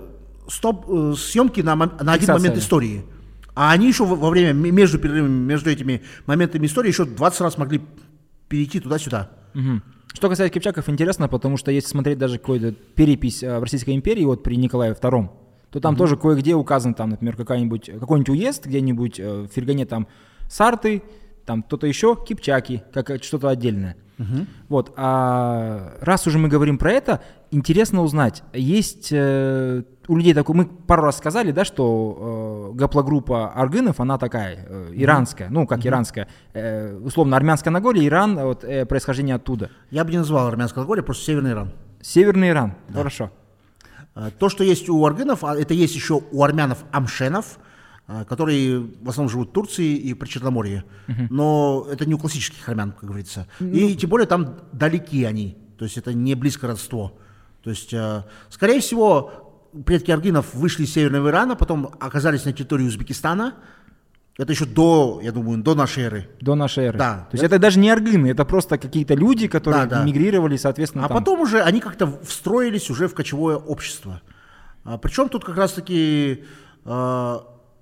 стоп, э, съемки на, мом- на один момент истории. А они еще во, во время, между перерывами, между этими моментами истории еще 20 раз могли перейти туда-сюда. Мгм. Что касается кипчаков, интересно, потому что если смотреть даже какую-то перепись э, в Российской империи, вот при Николае II, то там тоже кое-где указан, там, например, какая-нибудь, какой-нибудь уезд где-нибудь э, в Фергане, там, Сарты, там кто-то еще, Кипчаки, как э, что-то отдельное. Вот, а раз уже мы говорим про это, интересно узнать, есть э, у людей такой, мы пару раз сказали, да, что э, гаплогруппа аргынов, она такая, э, иранская, ну, как иранская, э, условно, армянское Нагорье, Иран, вот, э, происхождение оттуда. Я бы не назвал армянское Нагорье, просто Северный Иран. Северный Иран, хорошо. А, То, что есть у аргынов, а это есть еще у армянов амшенов, которые в основном живут в Турции и при Черноморье. Но это не у классических армян, как говорится. И тем более там далеки они. То есть это не близкое родство. То есть, а, скорее всего, предки аргынов вышли из Северного Ирана, потом оказались на территории Узбекистана. Это еще до, я думаю, до нашей эры. До нашей эры. Да. То есть это даже не аргыны, это просто какие-то люди, которые Да, да. мигрировали, соответственно, А там. потом уже они как-то встроились уже в кочевое общество. А, причем тут как раз-таки э,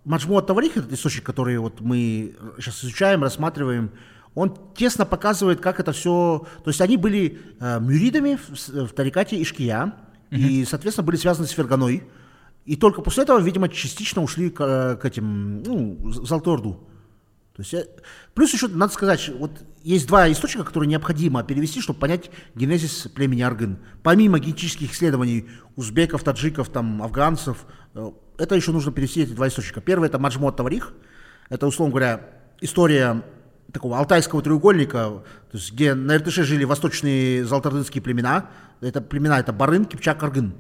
Маджмуат Таварих, этот источник, который вот мы сейчас изучаем, рассматриваем, он тесно показывает, как это все... То есть они были э, мюридами в, с- в тарикате Ишкия, и, соответственно, были связаны с Ферганой. И только после этого, видимо, частично ушли к, э, к этим, ну, в Золотую Орду. То есть, э, плюс еще надо сказать, вот есть два источника, которые необходимо перевести, чтобы понять генезис племени Аргын. Помимо генетических исследований узбеков, таджиков, там, афганцев, э, это еще нужно перевести эти два источника. Первый это Маджмуат Таварих, это, условно говоря, история такого алтайского треугольника, то есть, где на Иртыше жили восточные золотордынские племена. Это племена это Барын, Кипчак, Аргын.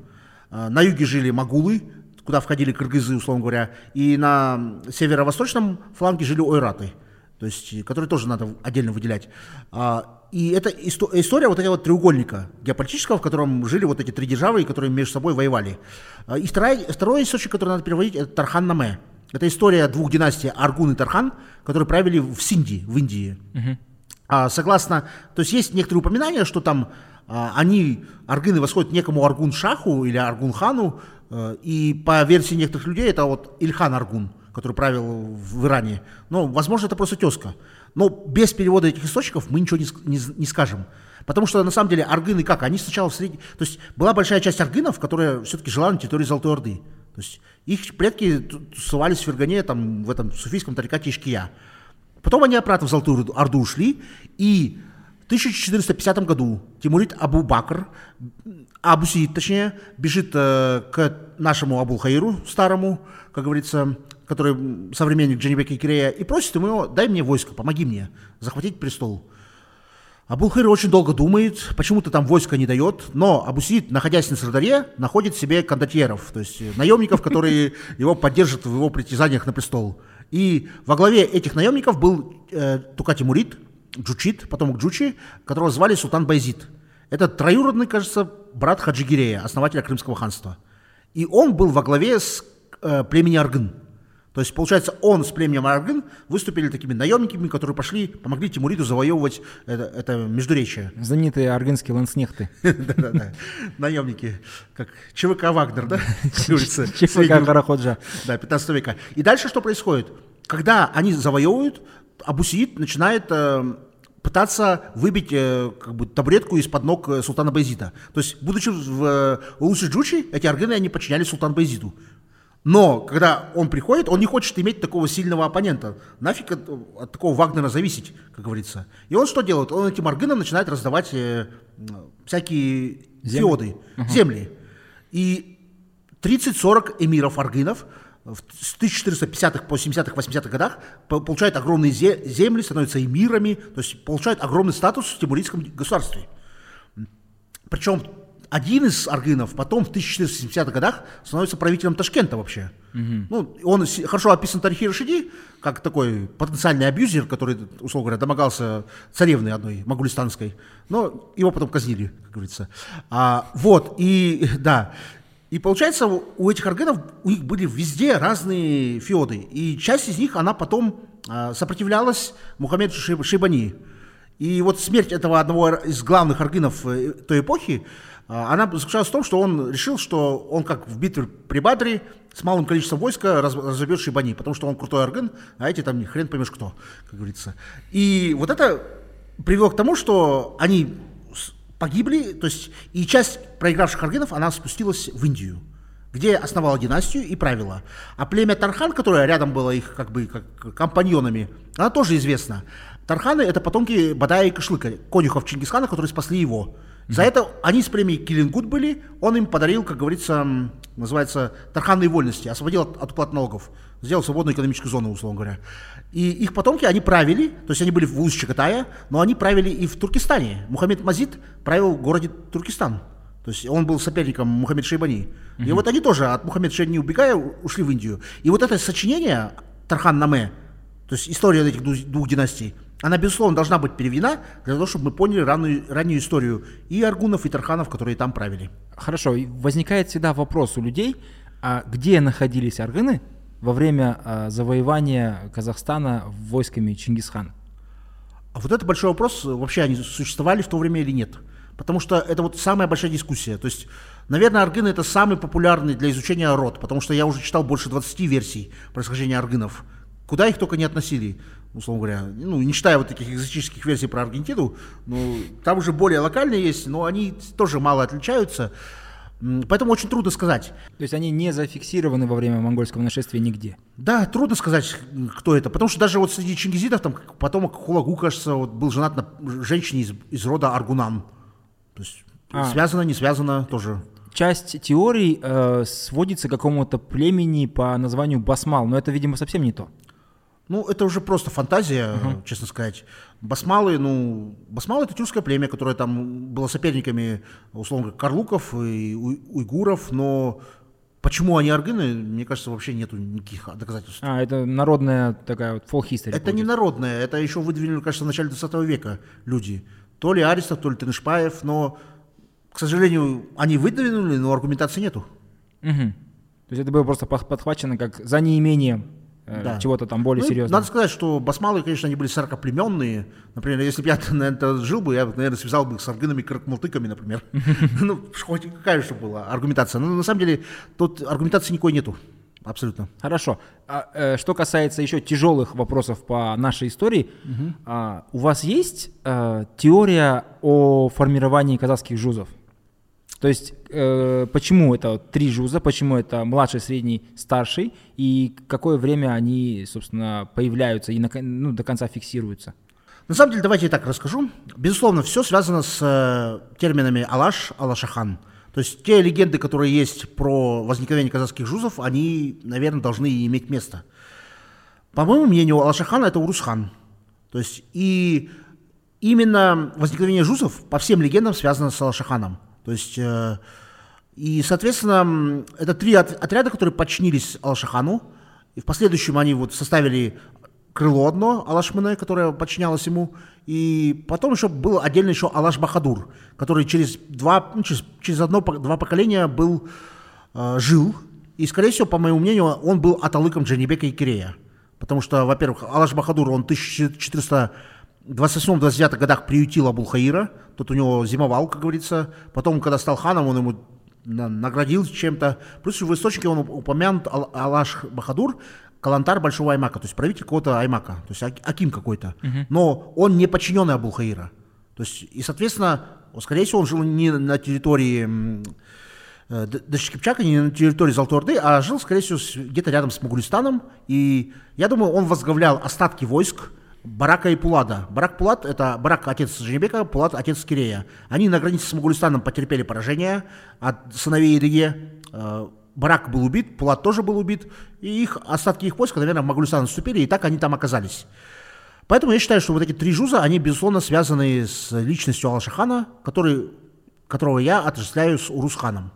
А, На юге жили магулы, куда входили кыргызы, условно говоря, и на северо-восточном фланге жили ойраты, то есть, и которые тоже надо отдельно выделять. А, И это исто- история вот этого вот треугольника геополитического, в котором жили вот эти три державы, которые между собой воевали. А, И вторая, второй источник, который надо переводить, это Тархан Наме. Это история двух династий Аргун и Тархан, которые правили в Синди, в Индии. А, согласно, то есть есть некоторые упоминания, что там а, они, аргыны, восходят некому Аргун-Шаху или Аргун-Хану, э, и по версии некоторых людей это вот Ильхан Аргун, который правил в Иране. Но, возможно, это просто тезка. Но без перевода этих источников мы ничего не, не не скажем. Потому что, на самом деле, аргыны как? Они сначала в среди... То есть была большая часть аргынов, которая все-таки жила на территории Золотой Орды. То есть их предки ту- тусовались в Фергане, там, в этом суфийском тарикате Ишкия. Потом они обратно в Золотую Орду- ушли, и в 1450 году Тимурид Абу Бакр, Абусиид, точнее, бежит э, к нашему Абу Хаиру, старому, как говорится, который современник Джанибека Кирея, и просит ему, дай мне войско, помоги мне захватить престол. Абулхайр очень долго думает, почему-то там войска не дает, но Абусид, находясь на Сардаре, находит себе кондотьеров, то есть э, наемников, которые его поддержат в его притязаниях на престол. И во главе этих наемников был э, Тука Тимурид, Джучит, потомок Джучи, которого звали Султан Байзид. Это троюродный, кажется, брат Хаджигирея, основателя Крымского ханства. И он был во главе с э, племени Аргын. То есть, получается, он с племенем Аргын выступили такими наемниками, которые пошли, помогли Тимуриду завоевывать это, это междуречие. Знаменитые аргынские ланснехты. Да-да-да, наемники, как ЧВК Вагнер, да? ЧВК Караходжа. Да, 15 века. И дальше что происходит? Когда они завоевывают, Абусиид начинает э, пытаться выбить э, как бы, табуретку из-под ног э, султана Байзида. То есть, будучи в э, Улусе Джучи, эти аргыны, они подчинялись султану Байзиду. Но когда он приходит, он не хочет иметь такого сильного оппонента. Нафиг от, от такого Вагнера зависеть, как говорится. И он что делает? Он этим аргынам начинает раздавать э, всякие Земли. феоды, земли. И 30-40 эмиров аргынов в- с 1450-х по 70-х, 80-х годах по- получают огромные зе- земли, становятся эмирами, то есть получают огромный статус в тимуридском государстве. Причем один из аргынов потом в 1470-х годах становится правителем Ташкента вообще. Ну, он хорошо описан Тарихи Рашиди, как такой потенциальный абьюзер, который, условно говоря, домогался царевны одной, Магулистанской. Но его потом казнили, как говорится. А, вот, и да. И получается, у этих аргынов, у них были везде разные феоды. И часть из них, она потом а, сопротивлялась Мухаммеду Шиб- Шибани. И вот смерть этого одного из главных аргынов э, той эпохи, она заключалась в том, что он решил, что он как в битве при Бадре с малым количеством войска раз- разобьет Шибани, потому что он крутой аргын, а эти там хрен поймешь кто, как говорится. И вот это привело к тому, что они погибли, то есть и часть проигравших аргынов, она спустилась в Индию где основала династию и правила. А племя Тархан, которое рядом было их как бы как компаньонами, она тоже известна. Тарханы это потомки Бадая и Кышлыка, конюхов Чингисхана, которые спасли его. За это они с племени Килингут были, он им подарил, как говорится, называется, тарханные вольности, освободил от, от уплат налогов, сделал свободную экономическую зону, условно говоря. И их потомки, они правили, то есть они были в Улус Чагатая, но они правили и в Туркестане. Мухаммед Мазид правил в городе Туркестан. То есть он был соперником Мухаммед Шейбани. И вот они тоже от Мухаммеда Шейбани убегая ушли в Индию. И вот это сочинение Тархан Наме, то есть история этих двух династий, Она, безусловно, должна быть переведена для того, чтобы мы поняли раннюю, раннюю историю и аргунов, и тарханов, которые там правили. Хорошо, возникает всегда вопрос у людей, а где находились аргыны во время а, завоевания Казахстана войсками Чингисхана? А вот это большой вопрос, вообще они существовали в то время или нет. Потому что это вот самая большая дискуссия. То есть, наверное, аргыны это самый популярный для изучения род, потому что я уже читал больше 20 версий происхождения аргынов. Куда их только не относили, условно говоря. Ну, не считая вот таких экзотических версий про Аргентину, ну, там уже более локальные есть, но они тоже мало отличаются. Поэтому очень трудно сказать. То есть они не зафиксированы во время монгольского нашествия нигде? Да, трудно сказать, кто это. Потому что даже вот среди чингизидов, там потомок Хулагу, кажется, вот был женат на женщине из, из рода Аргунан. То есть а. связано, не связано тоже. Часть теорий э, сводится к какому-то племени по названию Басмал, но это, видимо, совсем не то. Ну, это уже просто фантазия, uh-huh. честно сказать. Басмалы, ну, Басмалы это тюркское племя, которое там было соперниками, условно, карлуков и уйгуров, но почему они аргыны, мне кажется, вообще нету никаких доказательств. А, это народная такая вот folk history. Это не народная, это еще выдвинули, кажется, в начале 20 века люди. То ли Аристов, то ли Тынышпаев, но, к сожалению, они выдвинули, но аргументации нету. Угу. То есть это было просто подхвачено как за неимением да. чего-то там более ну, серьезного. Надо сказать, что басмалы, конечно, они были сорокоплеменные. Например, если бы я на это жил бы, я, наверное, связал бы с аргынами кракмалтыками, например. Ну, хоть какая же была аргументация. Но на самом деле тут аргументации никакой нету. Абсолютно. Хорошо. А, э, что касается еще тяжелых вопросов по нашей истории, угу. а, у вас есть а, теория о формировании казахских жузов? То есть э, почему это три жуза, почему это младший, средний, старший, и какое время они, собственно, появляются и на, ну, до конца фиксируются? На самом деле, давайте я так расскажу. Безусловно, все связано с э, терминами Алаш, Алашахан. То есть те легенды, которые есть про возникновение казахских жузов, они, наверное, должны иметь место. По моему мнению, Алашахан это Урусхан. То есть и именно возникновение жузов по всем легендам связано с Алашаханом. То есть, э, и, соответственно, это три отряда, которые подчинились Алашахану, и в последующем они вот составили крыло одно, Алашмане, которое подчинялось ему, и потом еще был отдельно еще Алаш Бахадур, который через два, ну, через, через одно, два поколения был, э, жил, и, скорее всего, по моему мнению, он был аталыком Джанибека и Кирея. Потому что, во-первых, Алаш Бахадур, он 1400 в 28-29 годах приютил Абулхаира, тот у него зимовал, как говорится. Потом, когда стал ханом, он ему наградил чем-то. Плюс в источнике он упомянут Алаш Бахадур, Калантар Большого Аймака, то есть правитель какого-то Аймака, то есть Аким какой-то. Uh-huh. Но он не подчиненный Абулхаира. То есть, и, соответственно, скорее всего, он жил не на территории э, Дачи Кипчака, не на территории Золотой Орды, а жил, скорее всего, где-то рядом с Могулистаном. И я думаю, он возглавлял остатки войск, Барака и Пулада. Барак Пулат – это Барак – отец Женебека, Пулат – отец Кирея. Они на границе с Могулистаном потерпели поражение от сыновей Ириге. Э, Барак был убит, Пулат тоже был убит, и их, остатки их войска, наверное, в Могулистан отступили, и так они там оказались. Поэтому я считаю, что вот эти три жуза, они, безусловно, связаны с личностью Алашахана, который, которого я отождествляю с Урусханом.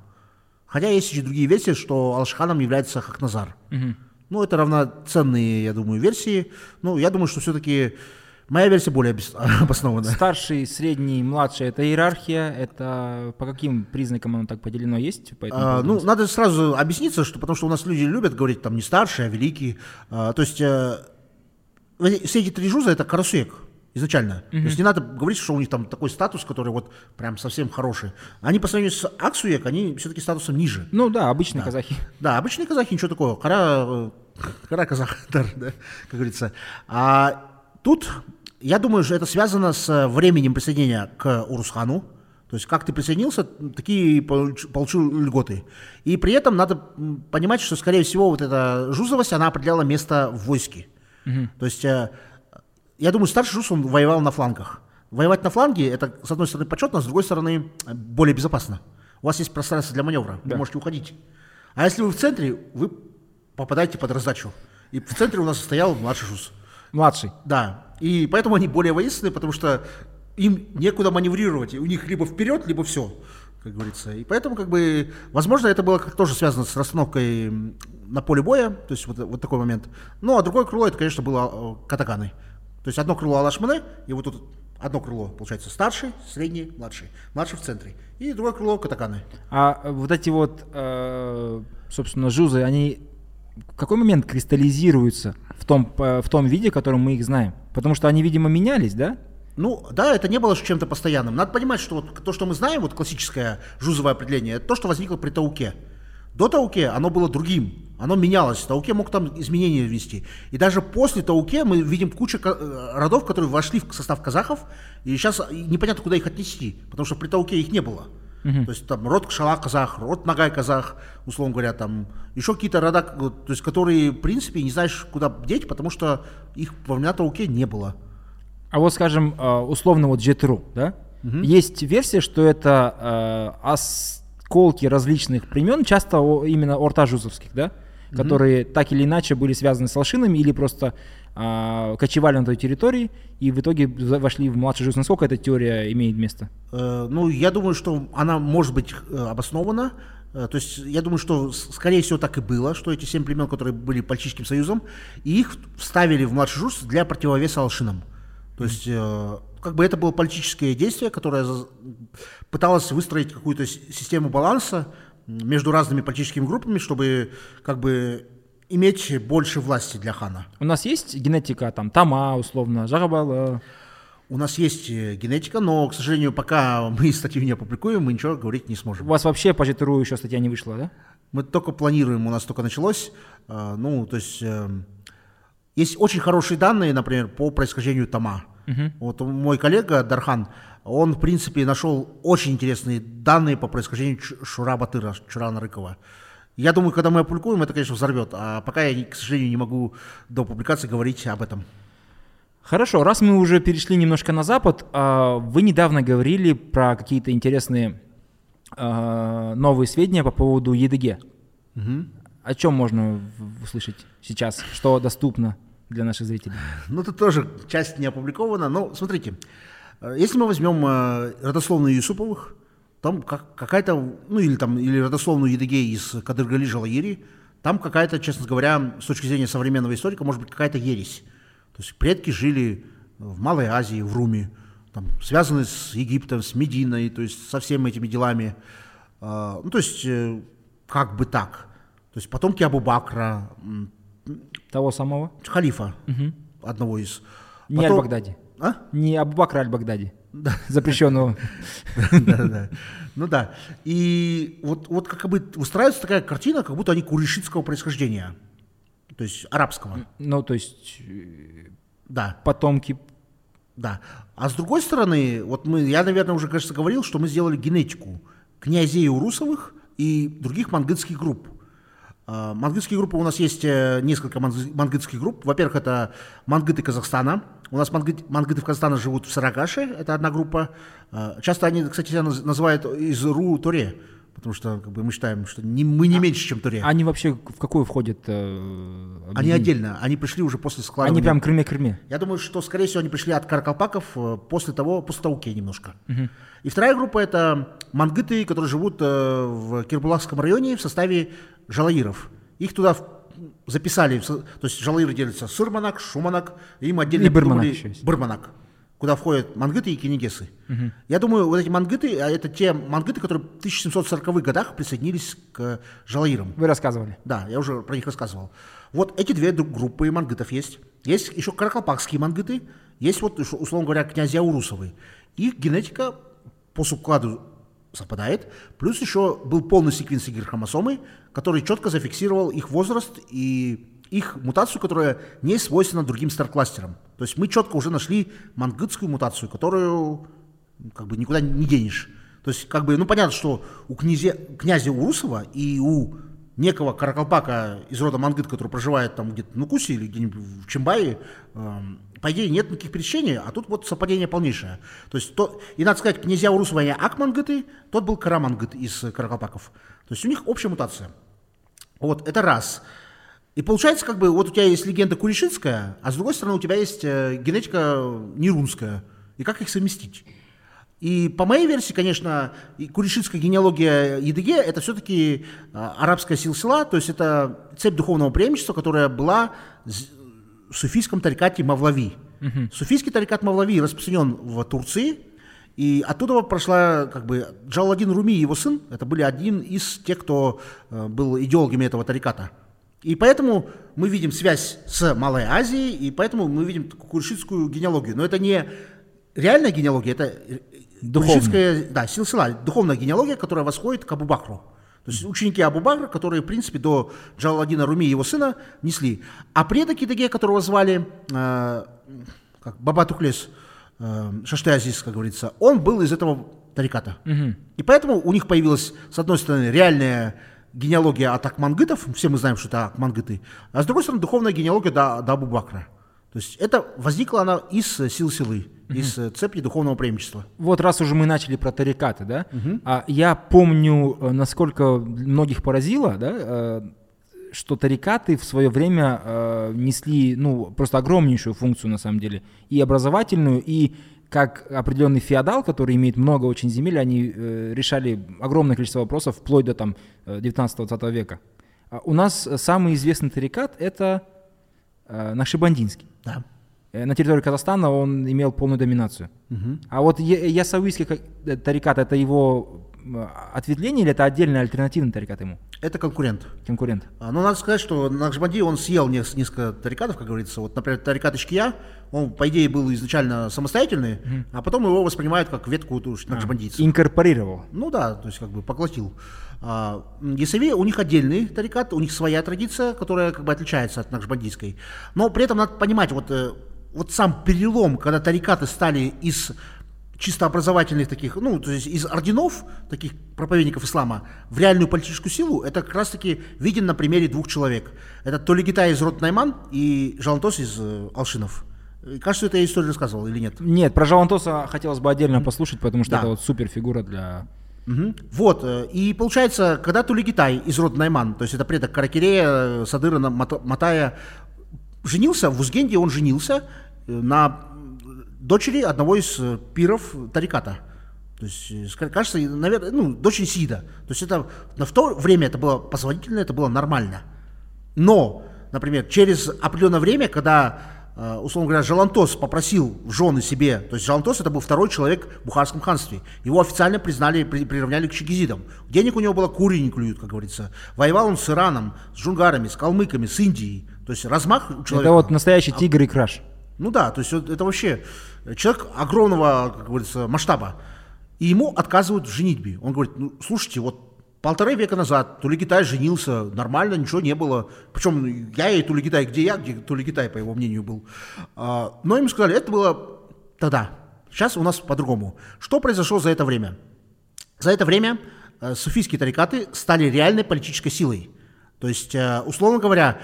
Хотя есть еще другие версии, что Алашаханом является Хакназар. Угу. Ну, это равноценные, я думаю, версии. Ну, я думаю, что все-таки моя версия более обоснована. Старший, средний, младший – это иерархия. Это по каким признакам оно так поделено есть? А, ну, надо сразу объясниться, что потому что у нас люди любят говорить там не старший, а великий. А, то есть э, все эти три жуза – это карасуек изначально. Mm-hmm. То есть не надо говорить, что у них там такой статус, который вот прям совсем хороший. Они по сравнению с Аксуек, они все-таки статусом ниже. Ну да, обычные да. казахи. Да, обычные казахи, ничего такого. Кара, э, кара казах, да, как говорится. А тут, я думаю, что это связано с временем присоединения к Урусхану. То есть как ты присоединился, такие получил льготы. И при этом надо понимать, что, скорее всего, вот эта жузовость, она определяла место в войске. Угу. То есть э, я думаю, старший Жус, он воевал на флангах. Воевать на фланге, это, с одной стороны, почетно, с другой стороны, более безопасно. У вас есть пространство для маневра, да. вы можете уходить. А если вы в центре, вы попадаете под раздачу. И в центре у нас стоял младший Жус. Младший? Да. И поэтому они более воинственные, потому что им некуда маневрировать. У них либо вперед, либо все, как говорится. И поэтому, как бы, возможно, это было как тоже связано с расстановкой на поле боя, то есть вот, вот такой момент. Ну, а другое крыло, это, конечно, было э, катаканы То есть одно крыло Алашмане, и вот тут одно крыло, получается, старший, средний, младший. Младший в центре. И другое крыло Катаканы. А вот эти вот, э, собственно, жузы, они в какой момент кристаллизируются в том, в том виде, в котором мы их знаем? Потому что они, видимо, менялись, да? Ну, да, это не было чем-то постоянным. Надо понимать, что вот то, что мы знаем, вот классическое жузовое определение, это то, что возникло при Тауке. До Тауке оно было другим, оно менялось. Тауке мог там изменения ввести. И даже после Тауке мы видим кучу э, родов, которые вошли в состав казахов, и сейчас непонятно, куда их отнести, потому что при Тауке их не было. Uh-huh. То есть там род Кшала казах, род Нагай казах, условно говоря, там еще какие-то рода, то есть которые, в принципе, не знаешь, куда деть, потому что их во времена Тауке не было. А вот, скажем, э, условно вот Джетру, да? Uh-huh. Есть версия, что это э, осколки различных племен, часто именно ортажузовских, да? Uh-huh. Которые так или иначе были связаны с алшинами или просто а, кочевали на той территории и в итоге вошли в младший жуз. Насколько эта теория имеет место? Э, ну, я думаю, что она может быть э, обоснована. Э, то есть я думаю, что скорее всего так и было, что эти семь племен, которые были Пальчическим союзом, и их вставили в младший жуз для противовеса алшинам. То есть как бы это было политическое действие, которое пыталось выстроить какую-то систему баланса между разными политическими группами, чтобы как бы иметь больше власти для хана. У нас есть генетика, там, Тама, условно, Жагабала? У нас есть э, генетика, но, к сожалению, пока мы статью не опубликуем, мы ничего говорить не сможем. У вас вообще по ЖТРУ еще статья не вышла, да? Мы только планируем, у нас только началось. А, ну, то есть, э, есть очень хорошие данные, например, по происхождению Тома. Угу. Вот мой коллега Дархан, он, в принципе, нашел очень интересные данные по происхождению Шура Батыра, Чурана Рыкова. Я думаю, когда мы опубликуем, это, конечно, взорвет. А пока я, к сожалению, не могу до публикации говорить об этом. Хорошо, раз мы уже перешли немножко на Запад, а, вы недавно говорили про какие-то интересные а, новые сведения по поводу ЕДГ. Угу. О чем можно услышать сейчас? Что доступно для наших зрителей? Ну, тут тоже часть не опубликована. Но смотрите, э, если мы возьмем э, родословную Юсуповых, там как, какая-то, ну или там, или родословную Едыгей из Кадыргали Жалаири, там какая-то, честно говоря, с точки зрения современного историка, может быть какая-то ересь. То есть предки жили в Малой Азии, в Руме, там, связаны с Египтом, с Мединой, то есть со всеми этими делами. А, ну, то есть э, как бы так. То есть потомки Абу Бакра. Того самого? Халифа, угу. одного из. Не Потом... Аль-Багдади. А? Не Абу Бакра Аль-Багдади. Да. Запрещенного. Ну да. И вот, вот как бы устраивается такая картина, как будто они куришитского происхождения. То есть арабского. Ну, то есть э, да. потомки. Да. А с другой стороны, вот мы, я, наверное, уже, кажется, говорил, что мы сделали генетику князей Урусовых и других мангытских групп. А, мангытские группы у нас есть э, несколько мангытских групп. Во-первых, это мангыты Казахстана. У нас мангыты, мангыты в Казахстане живут в Сарагаше, это одна группа. А, часто они, кстати, себя называют из Ру-Торе, потому что как бы, мы считаем, что не, мы не а, меньше, чем Торе. Они вообще в какую входят? Э, они отдельно, они пришли уже после складывания. Они прям крыме-крыме? Я думаю, что, скорее всего, они пришли от каракалпаков э, после того, после Тауке немножко. Угу. И вторая группа – это мангыты, которые живут э, в Кирбулакском районе в составе жалаиров. Их туда записали, то есть жалаиры делятся Сырманак, Шуманак, им отдельно и Бырманак еще куда входят мангыты и кенегесы. Угу. Я думаю, вот эти мангыты, а это те мангыты, которые в 1740-х годах присоединились к жалаирам. Вы рассказывали. Да, я уже про них рассказывал. Вот эти две группы мангытов есть. Есть еще каракалпакские мангыты, есть вот, условно говоря, князья Урусовы. Их генетика по субкладу совпадает. Плюс еще был полный секвенс гирхромосомы, который четко зафиксировал их возраст и их мутацию, которая не свойственна другим старкластерам. То есть мы четко уже нашли мангытскую мутацию, которую как бы никуда не денешь. То есть, как бы, ну понятно, что у князя, князя Урусова и у некого каракалпака из рода Мангыт, который проживает там где-то в Нукусе или где-нибудь в Чимбае, эм, по идее, нет никаких пересечений, а тут вот совпадение полнейшее. То есть, то, и надо сказать, князья Урусова и Акмангыты, тот был Карамангыт из Каракалпаков. То есть у них общая мутация. Вот, это раз. И получается, как бы, вот у тебя есть легенда Кулишинская, а с другой стороны у тебя есть э, генетика Нерунская. И как их совместить? И по моей версии, конечно, куришитская генеалогия Едыге – это все-таки а, арабская сила-села, то есть это цепь духовного преемничества, которая была суфийском тарикате Мавлави. Суфийский тарикат Мавлави распространен в Турции, и оттуда прошла, как бы, Джаладин Руми и его сын, это были один из тех, кто э, был идеологами этого тариката. И поэтому мы видим связь с Малой Азией, и поэтому мы видим куршитскую генеалогию. Но это не реальная генеалогия, это Духовная. да, силсила, духовная генеалогия, которая восходит к Абу Бакру. То есть ученики Абу Бакра, которые, в принципе, до Джаладина Руми и его сына несли. А предок Идыге, которого звали э, как, Баба Тухлес, э, Шашты Азиз, как говорится, он был из этого тариката. И поэтому у них появилась, с одной стороны, реальная генеалогия от акмангытов, все мы знаем, что это акмангыты, а с другой стороны, духовная генеалогия до, до Абу Бакра. То есть это возникла она из э, сил силы, из э, цепи духовного преимущества. Вот раз уже мы начали про тарикаты, да, а я помню, э, насколько многих поразило, да, что тарикаты в свое время э, несли, ну, просто огромнейшую функцию на самом деле, и образовательную, и как определенный феодал, который имеет много очень земель, они э, решали огромное количество вопросов вплоть до там э, 19-20 века. А у нас самый известный тарикат это э, Нахшибандинский. Да. Э, На территории Казахстана он имел полную доминацию. А вот Я- Ясауийский э, тарикат это его ответвление или это отдельный альтернативный тарикат ему, Это конкурент. конкурент? А, Но надо сказать, что Накшбанди, он съел нес- несколько тарикатов, как говорится. Вот, например, тарикат Ишкия, он, по идее, был изначально самостоятельный, а потом его воспринимают как ветку накшбандийцев. Инкорпорировал. Ну да, то есть как бы поглотил. А, Есави, у них отдельный тарикат, у них своя традиция, которая как бы отличается от накшбандийской. Но при этом надо понимать, вот, э, вот сам перелом, когда тарикаты стали из чисто образовательных таких, ну, то есть из орденов, таких проповедников ислама, в реальную политическую силу, это как раз-таки виден на примере двух человек. Это Толигитай из рода Найман и Жалантос из э, Алшинов. И Кажется, это я историю рассказывал или нет? Нет, про Жалантоса хотелось бы отдельно послушать, потому что Да. это вот супер фигура для... Мгм. Вот, э, и получается, когда Тулигитай из рода Найман, то есть это предок Каракирея, э, Садыра, Матая, женился, в Узгенде он женился э, на дочери одного из э, пиров Тариката. То есть, э, кажется, наверное, ну, дочери Сида. То есть это на в то время это было позволительно, это было нормально. Но, например, через определенное время, когда, э, условно говоря, Жалантос попросил в жены себе, то есть Жалантос это был второй человек в Бухарском ханстве, его официально признали, при- приравняли к чигизидам. Денег у него было кури не клюют, как говорится. Воевал он с Ираном, с джунгарами, с калмыками, с Индией. То есть размах у человека. Это вот настоящий тигр и краш. Ну да, то есть это вообще человек огромного, как говорится, масштаба. И ему отказывают в женитьбе. Он говорит, ну, слушайте, вот полторы века назад Тулигитай женился, нормально, ничего не было. Причем я и Тулигитай, где я, где Тулигитай, по его мнению, был. А, но ему сказали, это было тогда. Сейчас у нас по-другому. Что произошло за это время? За это время э, суфийские тарикаты стали реальной политической силой. То есть, э, условно говоря,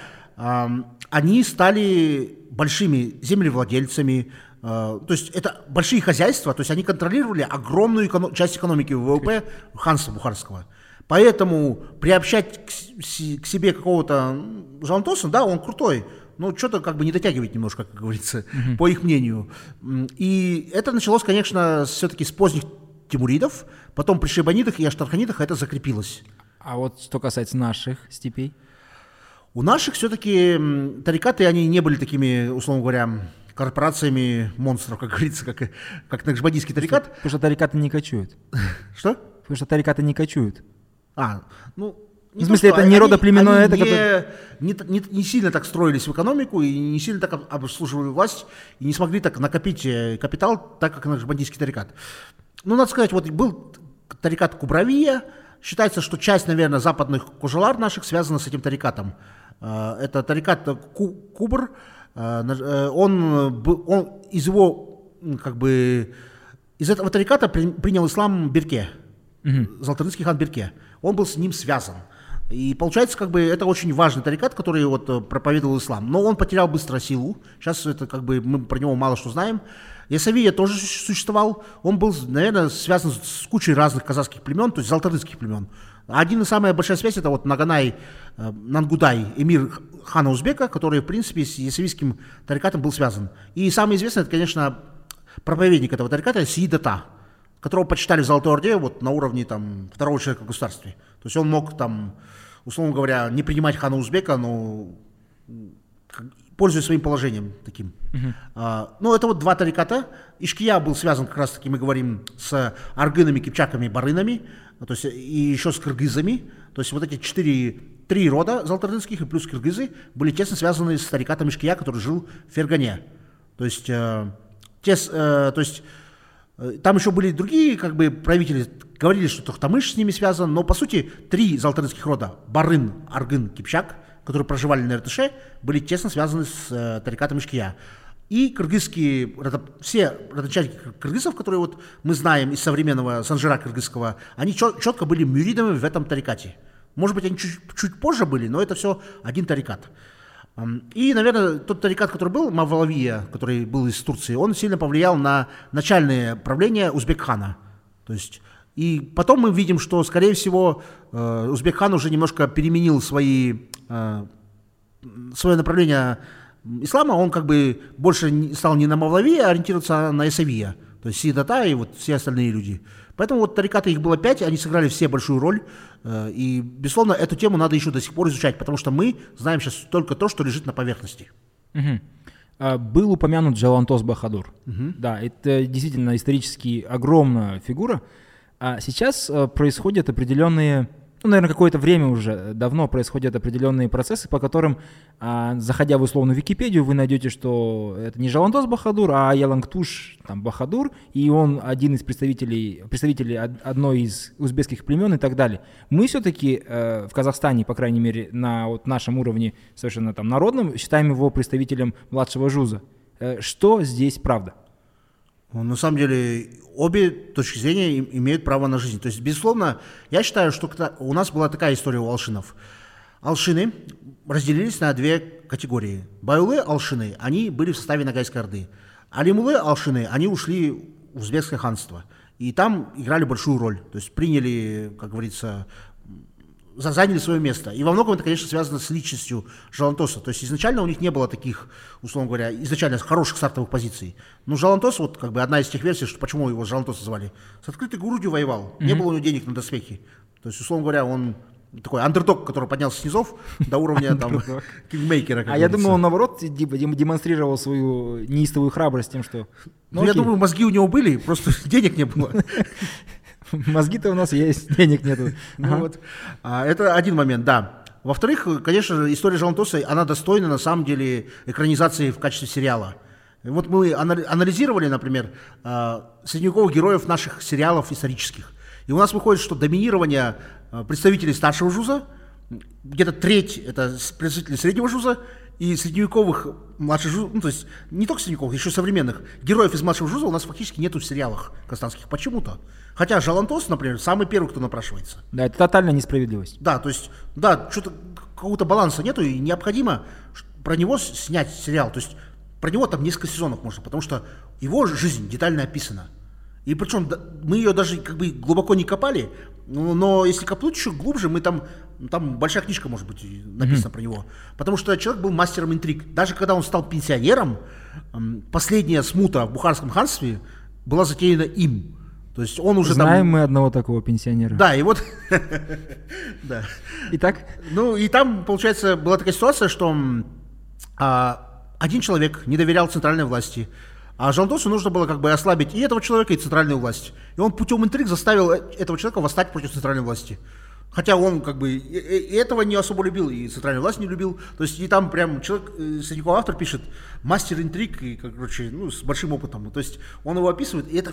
они стали большими землевладельцами, э, то есть это большие хозяйства, то есть они контролировали огромную эконо- часть экономики ВВП ханства Бухарского. Поэтому приобщать к, с- к себе какого-то м, Жалантоса, да, он крутой, но что-то как бы не дотягивает немножко, как говорится, по их мнению. И это началось, конечно, все-таки с поздних тимуридов, потом при шейбанидах и аштарханидах это закрепилось. А вот что касается наших степей. У наших все-таки тарикаты, они не были такими, условно говоря, корпорациями монстров, как говорится, как, как накшбандийский тарикат. Потому что тарикаты не кочуют. Что? Потому что тарикаты не кочуют. А, ну... В смысле, то, это не родоплеменное, это не, не, т- не- не сильно так строились в экономику и не сильно так об- обслуживали власть и не смогли так накопить э, капитал, так как накшбандийский тарикат. Ну, надо сказать, вот был тарикат Кубравия. Считается, что часть, наверное, западных кожелар наших связана с этим тарикатом. Э, Это тарикат Ку- Кубр. Э, э, Он, он из его, как бы, из этого тариката при- принял ислам Берке. Золотарынский хан Берке. Он был с ним связан. И получается, как бы, это очень важный тарикат, который вот проповедовал ислам. Но он потерял быстро силу. Сейчас это как бы мы про него мало что знаем. Ясавия тоже су- существовал. Он был, наверное, связан с кучей разных казахских племен, то есть золотарынских племен. Один из самая большая связь это вот Наганай э, Нангудай, эмир хана Узбека, который, в принципе, с ясавийским тарикатом был связан. И самый известный, это, конечно, проповедник этого тариката Сиидата, которого почитали в Золотой Орде вот на уровне там второго человека в государстве. То есть он мог там, условно говоря, не принимать хана Узбека, но пользуясь своим положением таким. А, ну, это вот два тариката. Ишкия был связан как раз-таки, мы говорим, с аргынами, кипчаками, барынами, то есть и еще с кыргызами. То есть вот эти четыре, три рода золоторынских и плюс кыргызы были тесно связаны с тарикатом Ишкия, который жил в Фергане. То есть, э, тес, э, то есть э, там еще были другие как бы правители, говорили, что Тохтамыш с ними связан, но по сути три золоторынских рода, Барын, Аргын, Кипчак, которые проживали на Иртыше, были тесно связаны с э, тарикатом Ишкия. И кыргызские, все родоначальники кыргызов, которые вот мы знаем из современного санжира кыргызского, они четко были мюридами в этом тарикате. Может быть, они чуть, чуть позже были, но это все один тарикат. И, наверное, тот тарикат, который был, Мавлавия, который был из Турции, он сильно повлиял на начальное правление Узбекхана. То есть, и потом мы видим, что, скорее всего, э, Узбекхан уже немножко переменил свои, э, свое направление ислама, он как бы больше стал не на Мавлавия, а ориентироваться на Исавия, то есть Сидата и вот все остальные люди. Поэтому вот тарикаты их было пять, они сыграли все большую роль, э, и, безусловно, эту тему надо еще до сих пор изучать, потому что мы знаем сейчас только то, что лежит на поверхности. Угу. Был упомянут Джалантос Бахадур. Угу. Да, это действительно исторически огромная фигура. А сейчас э, происходят определенные ну, наверное, какое-то время уже э, давно происходят определенные процессы, по которым, а, заходя в условную Википедию, вы найдете, что это не Жаландос Бахадур, а Ялангтуш там, Бахадур, и он один из представителей, представителей одной из узбекских племен и так далее. Мы все-таки э, в Казахстане, по крайней мере, на вот нашем уровне совершенно там народном, считаем его представителем младшего жуза. Э, что здесь правда? Ну, на самом деле, обе точки зрения имеют право на жизнь. То есть, безусловно, я считаю, что у нас была такая история у алшинов. Алшины разделились на две категории. Байлы алшины, они были в составе Нагайской Орды. Алимулы алшины, они ушли в узбекское ханство. И там играли большую роль. То есть приняли, как говорится, заняли свое место. И во многом это, конечно, связано с личностью Жалантоса. То есть изначально у них не было таких, условно говоря, изначально хороших стартовых позиций. Но Жалантос, вот как бы одна из тех версий, что почему его Жалантос звали, с открытой грудью воевал. Mm-hmm. Не было у него денег на доспехи. То есть, условно говоря, он такой андердог, который поднялся с низов до уровня там кингмейкера. А я думаю, он наоборот демонстрировал свою неистовую храбрость тем, что... Ну, я думаю, мозги у него были, просто денег не было. Мозги-то у нас есть, денег нету. Ну, вот. а, это один момент, да. Во-вторых, конечно, история Жалантоса, она достойна на самом деле экранизации в качестве сериала. Вот мы анализировали, например, а, средневековых героев наших сериалов исторических. И у нас выходит, что доминирование а, представителей старшего жуза, где-то треть это представители среднего жуза, и средневековых младших жузов, ну то есть не только средневековых, еще современных героев из младшего жуза у нас фактически нету в сериалах казахстанских почему-то. Хотя Жалантос, например, самый первый, кто напрашивается. Да, это тотальная несправедливость. Да, то есть, да, что-то какого-то баланса нету, и необходимо про него снять сериал. То есть про него там несколько сезонов можно, потому что его жизнь детально описана. И причем мы ее даже как бы глубоко не копали, но, но если копнуть еще глубже, мы там, там большая книжка может быть написана mm-hmm. про него. Потому что человек был мастером интриг. Даже когда он стал пенсионером, последняя смута в Бухарском ханстве была затеяна им. То есть он уже Знаем там... мы одного такого пенсионера. Да, и вот... да. Итак? Ну, и там, получается, была такая ситуация, что а, один человек не доверял центральной власти, а Жандосу нужно было как бы ослабить и этого человека, и центральную власть. И он путем интриг заставил э, этого человека восстать против центральной власти. Хотя он как бы и этого не особо любил, и центральную власть не любил. То есть и там прям человек, э, Средняков автор пишет, мастер интриг, и, короче, ну, с большим опытом. То есть он его описывает, и это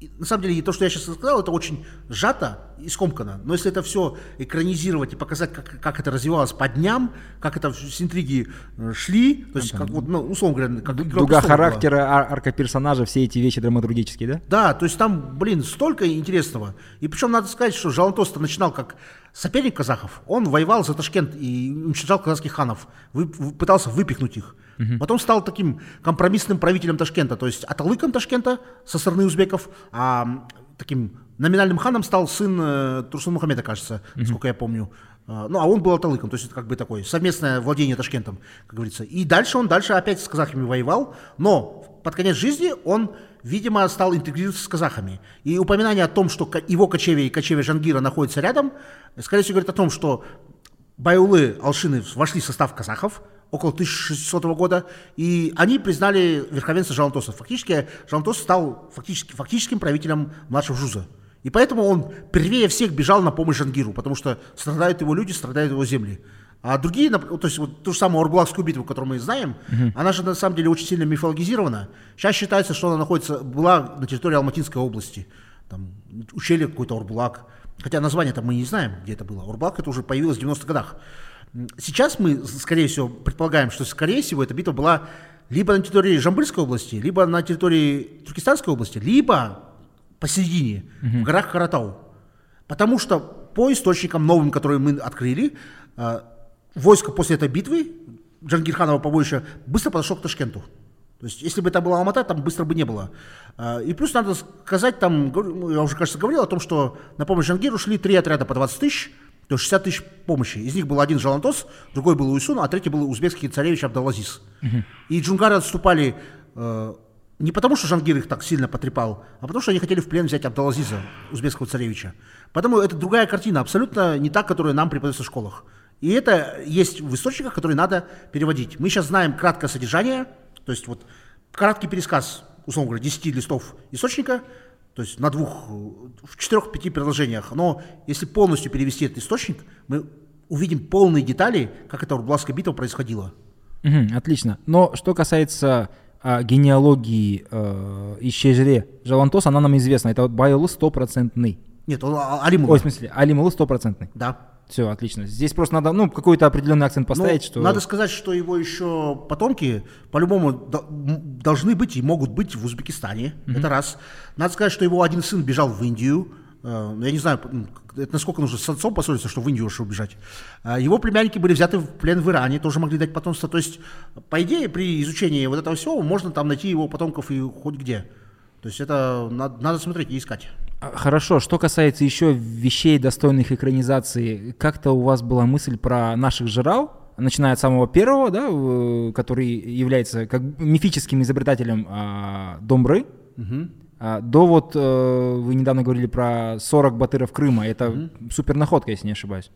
на самом деле, то, что я сейчас сказал, это очень сжато и скомкано. Но если это все экранизировать и показать, как, как это развивалось по дням, как это с интриги э, шли, то есть, как вот, ну, условно говоря, как Дуга характера, была. арка персонажа, все эти вещи драматургические, да? Да, то есть там, блин, столько интересного. И причем надо сказать, что Жалантос начинал как соперник казахов. Он воевал за Ташкент и уничтожал казахских ханов, вы, пытался выпихнуть их. Угу. Потом стал таким компромиссным правителем Ташкента, то есть аталыком Ташкента со стороны узбеков, а таким номинальным ханом стал сын э, Турсун Мухаммеда, кажется, угу. сколько я помню. А, ну, а он был аталыком, то есть это как бы такое совместное владение Ташкентом, как говорится. И дальше он дальше опять с казахами воевал, но под конец жизни он, видимо, стал интегрироваться с казахами. И упоминание о том, что его кочевье и кочевье Жангира находятся рядом, скорее всего, говорит о том, что Байулы, Алшины вошли в состав казахов, около 1600 года, и они признали верховенство Жалантоса. Фактически Жалантос стал фактически, фактическим правителем младшего Жуза. И поэтому он первее всех бежал на помощь Жангиру, потому что страдают его люди, страдают его земли. А другие, то есть вот ту же самую Орбулакскую битву, которую мы знаем, uh-huh. она же на самом деле очень сильно мифологизирована. Сейчас считается, что она находится, была на территории Алматинской области, там ущелье какой-то Орбулак. Хотя название-то мы не знаем, где это было. Орбулак это уже появилось в 90-х годах. Сейчас мы, скорее всего, предполагаем, что, скорее всего, эта битва была либо на территории Жамбыльской области, либо на территории Туркестанской области, либо посередине, uh-huh. в горах Каратау. Потому что по источникам новым, которые мы открыли, э, войско после этой битвы, Джангирханова побоища, быстро подошло к Ташкенту. То есть, если бы это была Алмата, там быстро бы не было. Э, и плюс надо сказать, там, я уже, кажется, говорил о том, что на помощь Джангиру шли три отряда по 20 тысяч, то есть 60 тысяч помощи. Из них был один Жалантос, другой был Уйсун, а третий был узбекский царевич Абдалазиз. Uh-huh. И джунгары отступали э, не потому, что Жангир их так сильно потрепал, а потому, что они хотели в плен взять Абдалазиза, узбекского царевича. Поэтому это другая картина, абсолютно не та, которая нам преподается в школах. И это есть в источниках, которые надо переводить. Мы сейчас знаем краткое содержание, то есть вот краткий пересказ, условно говоря, 10 листов источника, то есть на двух, в четырех-пяти предложениях. Но если полностью перевести этот источник, мы увидим полные детали, как эта Урбласская битва происходила. Угу, отлично. Но что касается а, генеалогии э, Ищежре Жалантос, она нам известна. Это вот Байлы стопроцентный. Нет, он а, Алимулы. Ой, в смысле, Алимулы стопроцентный. Да. Все, отлично. Здесь просто надо, ну, какой-то определенный акцент ну, поставить, ну, что... Надо сказать, что его еще потомки по-любому должны быть и могут быть в Узбекистане. Mm-hmm. Это раз. Надо сказать, что его один сын бежал в Индию. Э, я не знаю, это насколько нужно с отцом поссориться, что в Индию уж убежать. А его племянники были взяты в плен в Иране, тоже могли дать потомство. То есть, по идее, при изучении вот этого всего можно там найти его потомков и хоть где. То есть это надо, надо смотреть и искать. А, хорошо, что касается еще вещей, достойных экранизации, как-то у вас была мысль про наших жирал, начиная от самого первого, да, который является как мифическим изобретателем а, Домбры, угу. а, до вот, а, вы недавно говорили про 40 батыров Крыма, это угу. супер находка, если не ошибаюсь.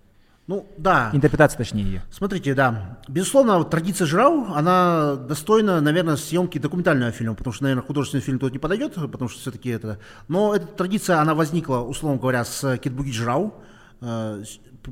Ну, да. Интерпретация, точнее, ее. Смотрите, да. Безусловно, традиция Жирау, она достойна, наверное, съемки документального фильма, потому что, наверное, художественный фильм тут не подойдет, потому что все-таки это... Но эта традиция, она возникла, условно говоря, с Китбуги Жирау, э,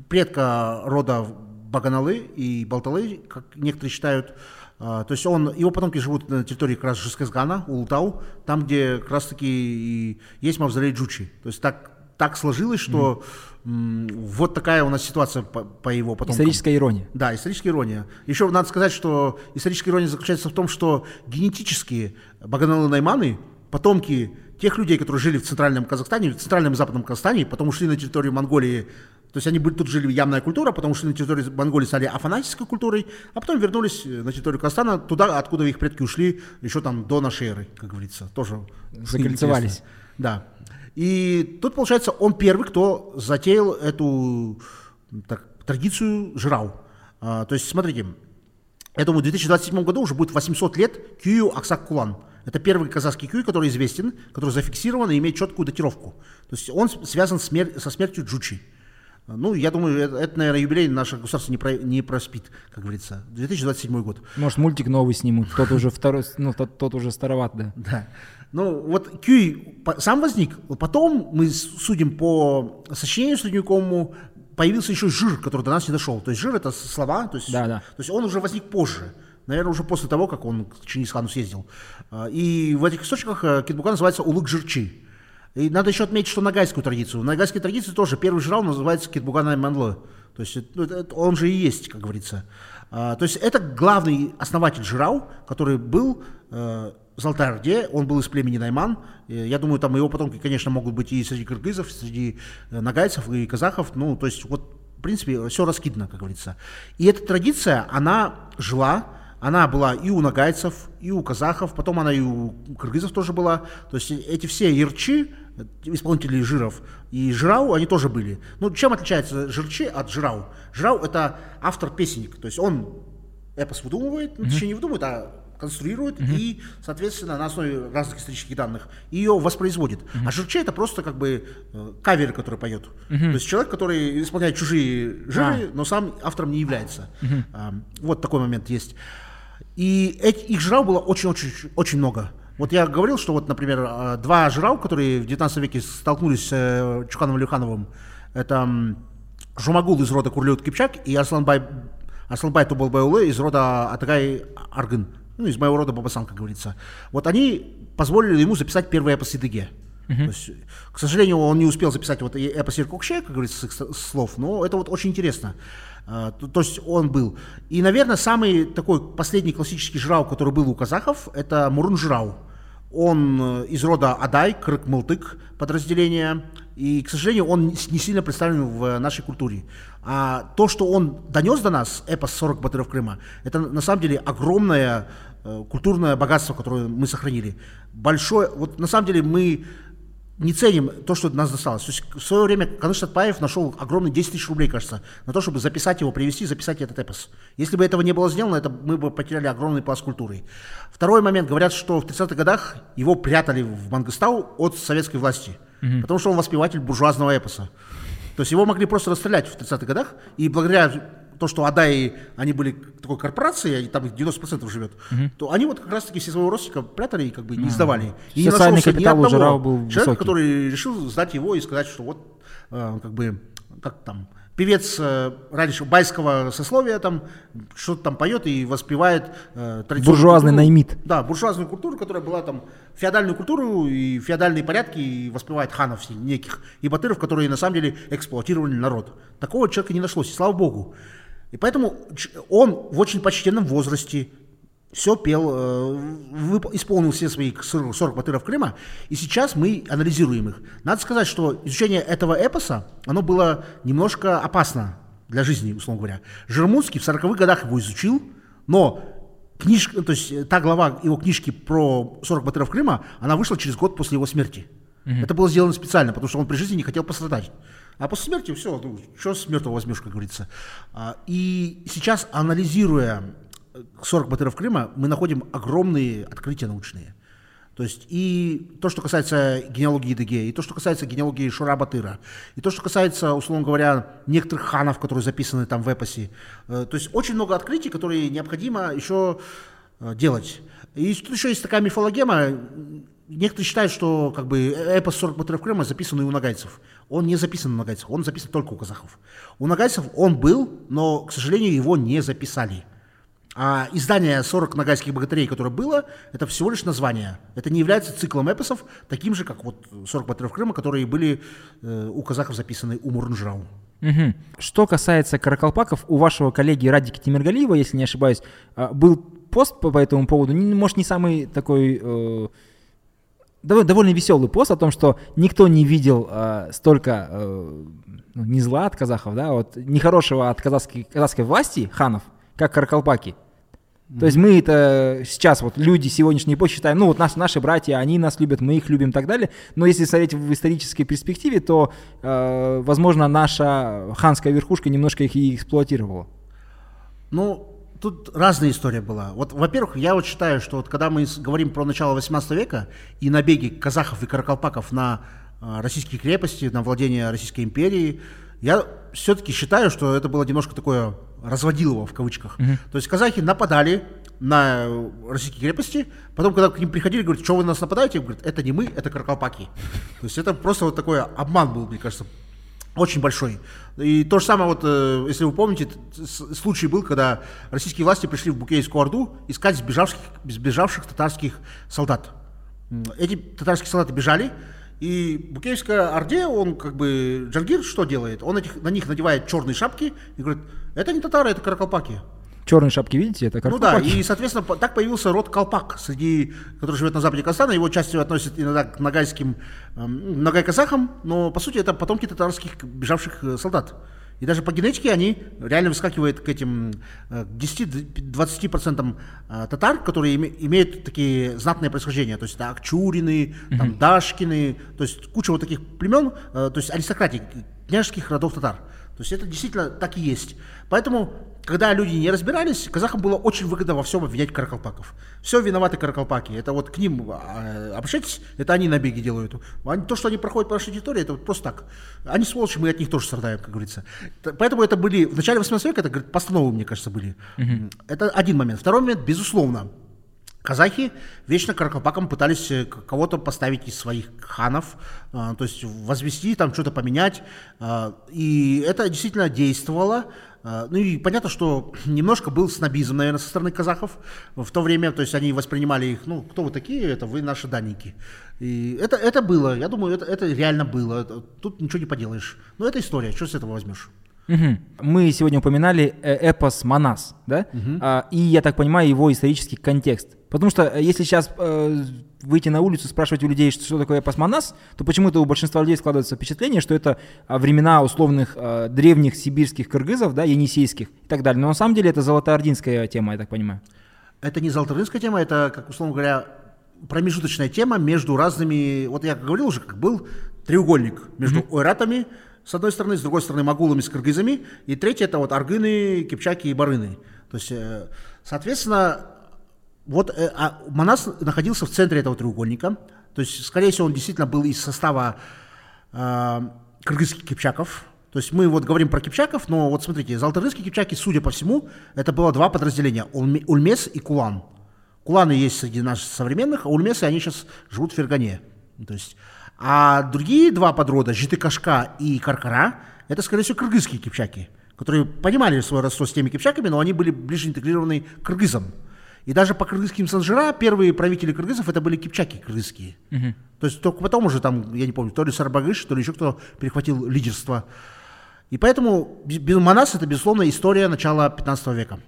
предка рода Баганалы и Балталы, как некоторые считают. Э, то есть он, его потомки живут на территории как раз Жескезгана, Ултау, там, где как раз-таки и есть мавзолей Джучи. То есть так, так сложилось, что... Mm вот такая у нас ситуация по, по его потомкам. Историческая ирония. Да, историческая ирония. Еще надо сказать, что историческая ирония заключается в том, что генетически Баганалы Найманы, потомки тех людей, которые жили в центральном Казахстане, в центральном и западном Казахстане, потом ушли на территорию Монголии, то есть они были, тут жили ямная культура, потом ушли на территорию Монголии, стали афанатической культурой, а потом вернулись на территорию Казахстана, туда, откуда их предки ушли, еще там до нашей эры, как говорится, тоже. Закольцевались. Да. И тут, получается, он первый, кто затеял эту так, традицию жрау. А, то есть, смотрите, я думаю, в 2027 году уже будет 800 лет Кюю Аксак Кулан. Это первый казахский кюй, который известен, который зафиксирован и имеет четкую датировку. То есть он связан смер- со смертью Джучи. Ну, я думаю, это, это наверное, юбилей наше государство не, про, не проспит, как говорится. 2027 год. Может, мультик новый снимут. Тот уже второй, ну, тот, тот уже староват, да. Да. Ну, вот Кюй сам возник. Потом мы судим по сочинению средневековому, появился еще жир, который до нас не дошел. То есть жир это слова, то есть, да, да. то есть он уже возник позже. Наверное, уже после того, как он к Чингисхану съездил. А, и в этих источниках э, Китбука называется улык жирчи. И надо еще отметить, что нагайскую традицию. В нагайской традиции тоже первый жрал называется Китбугана Манло. То есть ну, он же и есть, как говорится. А, то есть это главный основатель жрау, который был э, Золотой он был из племени Найман. Я думаю, там его потомки, конечно, могут быть и среди кыргызов, и среди э, нагайцев, и казахов. Ну, то есть вот, в принципе, все раскидано, как говорится. И эта традиция, она жила, она была и у нагайцев, и у казахов, потом она и у кыргызов тоже была. То есть эти все ярчи, исполнители жиров, и жирау, они тоже были. Ну, чем отличается жирчи от жирау? Жирау – это автор-песенник, то есть он эпос выдумывает, ну, точнее не выдумывает, а конструирует и, соответственно, на основе разных исторических данных ее воспроизводит. А Жирче это просто как бы э, кавер, который поет. То есть человек, который исполняет чужие жиры, но сам автором не является. А, вот такой момент есть. И эти, их жрал было очень-очень очень много. Вот я говорил, что вот, например, а, два жрау, которые в 19 веке столкнулись с э, Чуканом Илюхановым, это Жумагул из рода Курлют Кипчак и Арсланбай, Арсланбай Тубалбайулы из рода Атагай Аргын, ну, из моего рода Бабасан, как говорится. Вот они позволили ему записать первый эпос. То есть, к сожалению, он не успел записать вот эпос Иркукше, как говорится, с их слов, но это вот очень интересно. А, То, то есть он был. И, наверное, самый такой последний классический жрау, который был у казахов, это Мурун жрау. Он э, из рода Адай, Крык-Мылтык подразделение, и, к сожалению, он не сильно представлен в нашей культуре. А то, что он донес до нас, эпос 40 батыров Крыма, это на самом деле огромное э, культурное богатство, которое мы сохранили. Большое, вот на самом деле мы не ценим то, что нас досталось. То есть в свое время Каныш Татпаев нашел огромные 10 тысяч рублей, кажется, на то, чтобы записать его, привести, записать этот эпос. Если бы этого не было сделано, это мы бы потеряли огромный пласт культуры. Второй момент. Говорят, что в 30-х годах его прятали в Мангыстау от советской власти, потому что он воспеватель буржуазного эпоса. То есть его могли просто расстрелять в 30-х годах, и благодаря то, что Адаи, они были такой корпорацией, и там их 90% живет, то они вот как раз-таки все своего родственника прятали и как бы не сдавали. И не Социальный ни капитал у одного Жирау был человека, высокий. который решил сдать его и сказать, что вот э, как бы как там певец э, раньше байского сословия там что-то там поет и воспевает э, традиционную Буржуазный культуру. наймит. Да, буржуазную культуру, которая была там феодальную культуру и феодальные порядки и воспевает ханов неких и батыров, которые на самом деле эксплуатировали народ. Такого человека не нашлось, и слава богу. И поэтому он в очень почтенном возрасте все пел, э, вып- исполнил все свои 40 40 батыров Крыма, и сейчас мы анализируем их. Надо сказать, что изучение этого эпоса, оно было немножко опасно для жизни, условно говоря. Жермунский в 40-х годах его изучил, но книжка, то есть э, та глава его книжки про 40 батыров Крыма, она вышла через год после его смерти. Это было сделано специально, потому что он при жизни не хотел пострадать. А после смерти все, ну, что с мертвого возьмешь, как говорится. А, И сейчас, анализируя 40 батыров Крыма, мы находим огромные открытия научные. То есть и то, что касается генеалогии Деге, и то, что касается генеалогии Шура Батыра, и то, что касается, условно говоря, некоторых ханов, которые записаны там в эпосе. Э, То есть очень много открытий, которые необходимо еще э, делать. И тут еще есть такая мифологема. Некоторые считают, что как бы эпос 40 батыров Крыма записан и у нагайцев. Он не записан у нагайцев, он записан только у казахов. У нагайцев он был, но, к сожалению, его не записали. А издание 40 нагайских богатырей, которое было, это всего лишь название. Это не является циклом эпосов, таким же, как вот 40 батыров Крыма, которые были э, у казахов записаны у Мурнжрау. Мгм. Что касается каракалпаков, у вашего коллеги Радики Тимиргалиева, если не ошибаюсь, а, был пост по, по этому поводу, может, не самый такой... э, дов- довольно веселый пост о том, что никто не видел а, столько э, ну, не зла от казахов, да, вот нехорошего от казахской, казахской власти, ханов, как каракалпаки. То есть мы это сейчас вот люди сегодняшней эпохи считаем, ну вот нас, наши братья, они нас любят, мы их любим и так далее. Но если смотреть в исторической перспективе, то, э, возможно, наша ханская верхушка немножко их и эксплуатировала. Ну, тут разная история была. Вот, во-первых, я вот считаю, что вот когда мы говорим про начало 18 века и набеги казахов и каракалпаков на э, российские крепости, на владение Российской империей, я все-таки считаю, что это было немножко такое разводилово в кавычках. То есть казахи нападали на российские крепости, потом, когда к ним приходили, говорят, что вы на нас нападаете, говорят, это не мы, это каракалпаки. То есть это просто вот такой обман был, мне кажется, очень большой. И то же самое, вот, э, если вы помните, случай был, когда российские власти пришли в Букейскую Орду искать сбежавших, сбежавших татарских солдат. Эти татарские солдаты бежали, и Букейская Орде, он как бы, Джангир что делает? Он этих, на них надевает черные шапки и говорит, это не татары, это каракалпаки. Черные шапки, видите, это Ну да, каракалпаки. и, соответственно, так появился род Колпак, среди, который живет на западе Казахстана. Его частью относят иногда к нагайским, эм, нагай-казахам, но, по сути, это потомки татарских бежавших э, солдат. И даже по генетике они реально выскакивают к этим э, к 10-20% э, татар, которые име- имеют такие знатные происхождения. То есть это Акчурины, там, Дашкины, то есть куча вот таких племен, э, то есть аристократии, княжеских родов татар. То есть это действительно так и есть. Поэтому, когда люди не разбирались, казахам было очень выгодно во всем обвинять каракалпаков. Все виноваты каракалпаки. Это вот к ним э, обращайтесь, это они набеги делают. Они, то, что они проходят по нашей территории, это вот просто так. Они сволочи, мы от них тоже страдаем, как говорится. Поэтому это были, в начале 18 века, это говорит, постановы, мне кажется, были. Угу. Это один момент. Второй момент, безусловно, Казахи вечно каракалпакам пытались э, кого-то поставить из своих ханов, э, то есть возвести, там что-то поменять. Э, и это действительно действовало. Ну и понятно, что немножко был снобизм, наверное, со стороны казахов в то время, то есть они воспринимали их, ну, кто вы такие, это вы наши данники. И это, это было, я думаю, это, это реально было, тут ничего не поделаешь. Но это история, что с этого возьмешь? Угу. Мы сегодня упоминали эпос Манас, да? Угу. А, и, я так понимаю, его исторический контекст. Потому что э, если сейчас э, выйти на улицу, спрашивать у людей, что, что такое эпос Манас, то почему-то у большинства людей складывается впечатление, что это а, времена условных э, древних сибирских кыргызов, да, енисейских и так далее. Но на самом деле это золотоординская тема, я так понимаю. Это не золотоординская тема, это, как условно говоря, промежуточная тема между разными, вот я говорил уже, как был треугольник между mm-hmm. ойратами, с одной стороны, с другой стороны могулами с кыргызами, и третье это вот аргыны, кипчаки и барыны. То есть, э, соответственно, вот э, а Манас находился в центре этого треугольника, то есть, скорее всего, он действительно был из состава э, кыргызских кипчаков, то есть мы вот говорим про кипчаков, но вот смотрите, золоторысские кипчаки, судя по всему, это было два подразделения, Ульмес и Кулан. Куланы есть среди наших современных, а Ульмесы, они сейчас живут в Фергане. То есть а другие два подрода, Житыкашка и Каркара, это, скорее всего, кыргызские кипчаки, которые понимали свое родство с теми кипчаками, но они были ближе интегрированы к кыргызам. И даже по кыргызским санжира первые правители кыргызов это были кипчаки кыргызские. Угу. То есть только потом уже там, я не помню, то ли Сарбагыш, то ли еще кто перехватил лидерство. И поэтому Манас это, безусловно, история начала 15 века.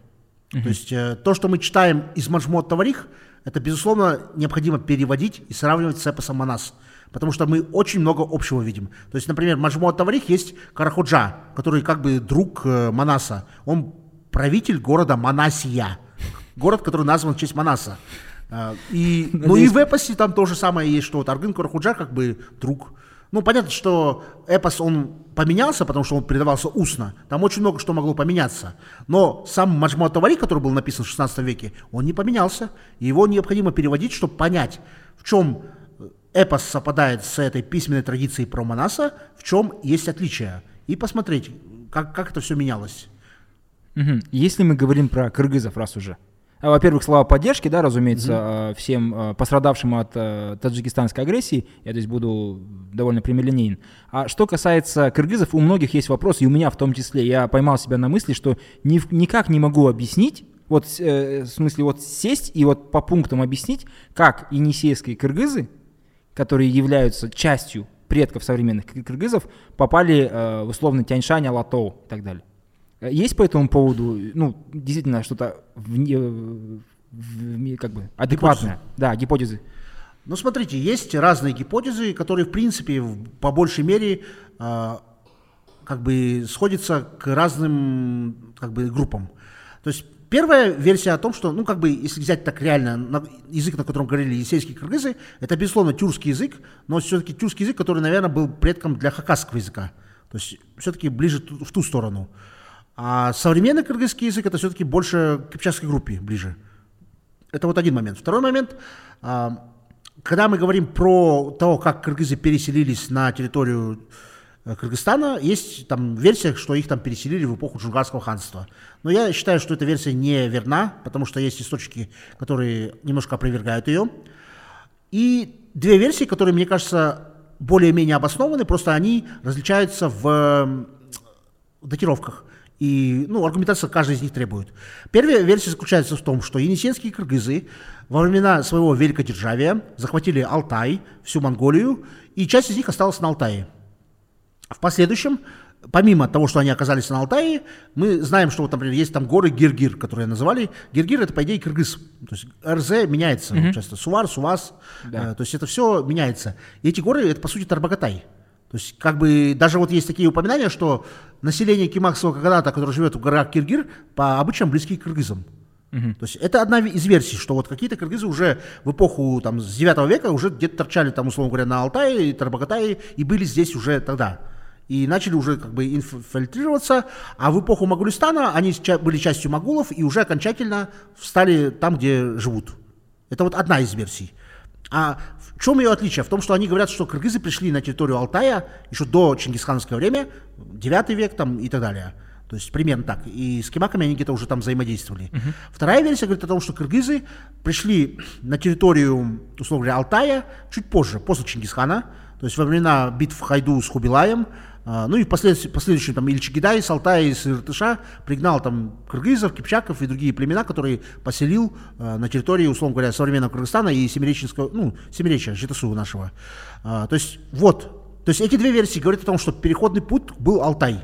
Угу. То есть э, то, что мы читаем из Маджмот Таварих, это, безусловно, необходимо переводить и сравнивать с эпосом Манас потому что мы очень много общего видим. То есть, например, Маджму Таварих есть Карахуджа, который как бы друг э, Манаса. Он правитель города Манасия, город, который назван в честь Манаса. Э, и, ну и в эпосе там то же самое есть, что вот Аргын Карахуджа как бы друг. Ну, понятно, что эпос, он поменялся, потому что он передавался устно. Там очень много что могло поменяться. Но сам Маджму Таварих, который был написан в 16 веке, он не поменялся. Его необходимо переводить, чтобы понять, в чем эпос совпадает с этой письменной традицией про Манаса, в чем есть отличия, и посмотреть, как, как это все менялось. Угу. Если мы говорим про кыргызов, раз уже, а, во-первых, слова поддержки, да, разумеется, угу. всем а, пострадавшим от таджикистанской агрессии. Я здесь буду довольно прямолинеен. А что касается кыргызов, у многих есть вопрос, и у меня в том числе. Я поймал себя на мысли, что ни, никак не могу объяснить, вот э, в смысле вот сесть и вот по пунктам объяснить, как енисейские кыргызы которые являются частью предков современных кыргызов, попали э, в условно Тяньшань, Алатоу и так далее. Э, есть по этому поводу, ну, действительно, что-то как бы адекватное? Гипотезы. Да, гипотезы. Ну, смотрите, есть разные гипотезы, которые, в принципе, по большей мере э, как бы сходятся к разным как бы группам. То есть Первая версия о том, что, ну, как бы, если взять так реально, на, язык, на котором говорили есейские кыргызы, это, безусловно, тюркский язык, но все-таки тюркский язык, который, наверное, был предком для хакасского языка. То есть все-таки ближе в ту сторону. А современный кыргызский язык это все-таки больше к кипчакской группе ближе. Это вот один момент. Второй момент. А, когда мы говорим про то, как кыргызы переселились на территорию Кыргызстана есть там версия, что их там переселили в эпоху Джунгарского ханства. Но я считаю, что эта версия не верна, потому что есть источники, которые немножко опровергают ее. И две версии, которые, мне кажется, более-менее обоснованы, просто они различаются в датировках. И ну, аргументация каждая из них требует. Первая версия заключается в том, что енисейские кыргызы во времена своего великодержавия захватили Алтай, всю Монголию, и часть из них осталась на Алтае. В последующем, помимо того, что они оказались на Алтае, мы знаем, что, вот, например, есть там горы Гиргир, которые называли. Гиргир это, по идее, кыргыз. То есть РЗ меняется mm-hmm. часто. Сувар, Сувас. Да. Э, то есть это все меняется. И эти горы, это, по сути, Тарбагатай. То есть, как бы, даже вот есть такие упоминания, что население Кимакского Каганата, которое живет в горах Киргир, по обычаям близки к кыргызам. Uh-huh. То есть это одна из версий, что вот какие-то кыргызы уже в эпоху там, с 9 века уже где-то торчали там, условно говоря, на Алтае, Тарбагатае и были здесь уже тогда. И начали уже как бы инфильтрироваться, а в эпоху Магулистана они были частью могулов и уже окончательно встали там, где живут. Это вот одна из версий. А в чем ее отличие? В том, что они говорят, что кыргызы пришли на территорию Алтая еще до Чингисхановского время, 9 век там и так далее. То есть примерно так. И с кемаками они где-то уже там взаимодействовали. Uh-huh. Вторая версия говорит о том, что кыргызы пришли на территорию, условно говоря, Алтая чуть позже, после Чингисхана, то есть во времена битв в Хайду с Хубилаем, ну и в послед, там Ильчигидай с Алтая и с Иртыша пригнал там кыргызов, кипчаков и другие племена, которые поселил э, на территории, условно говоря, современного Кыргызстана и Семиреченского, ну, Семиречья, Житасу нашего. Э, то есть вот, то есть эти две версии говорят о том, что переходный путь был Алтай.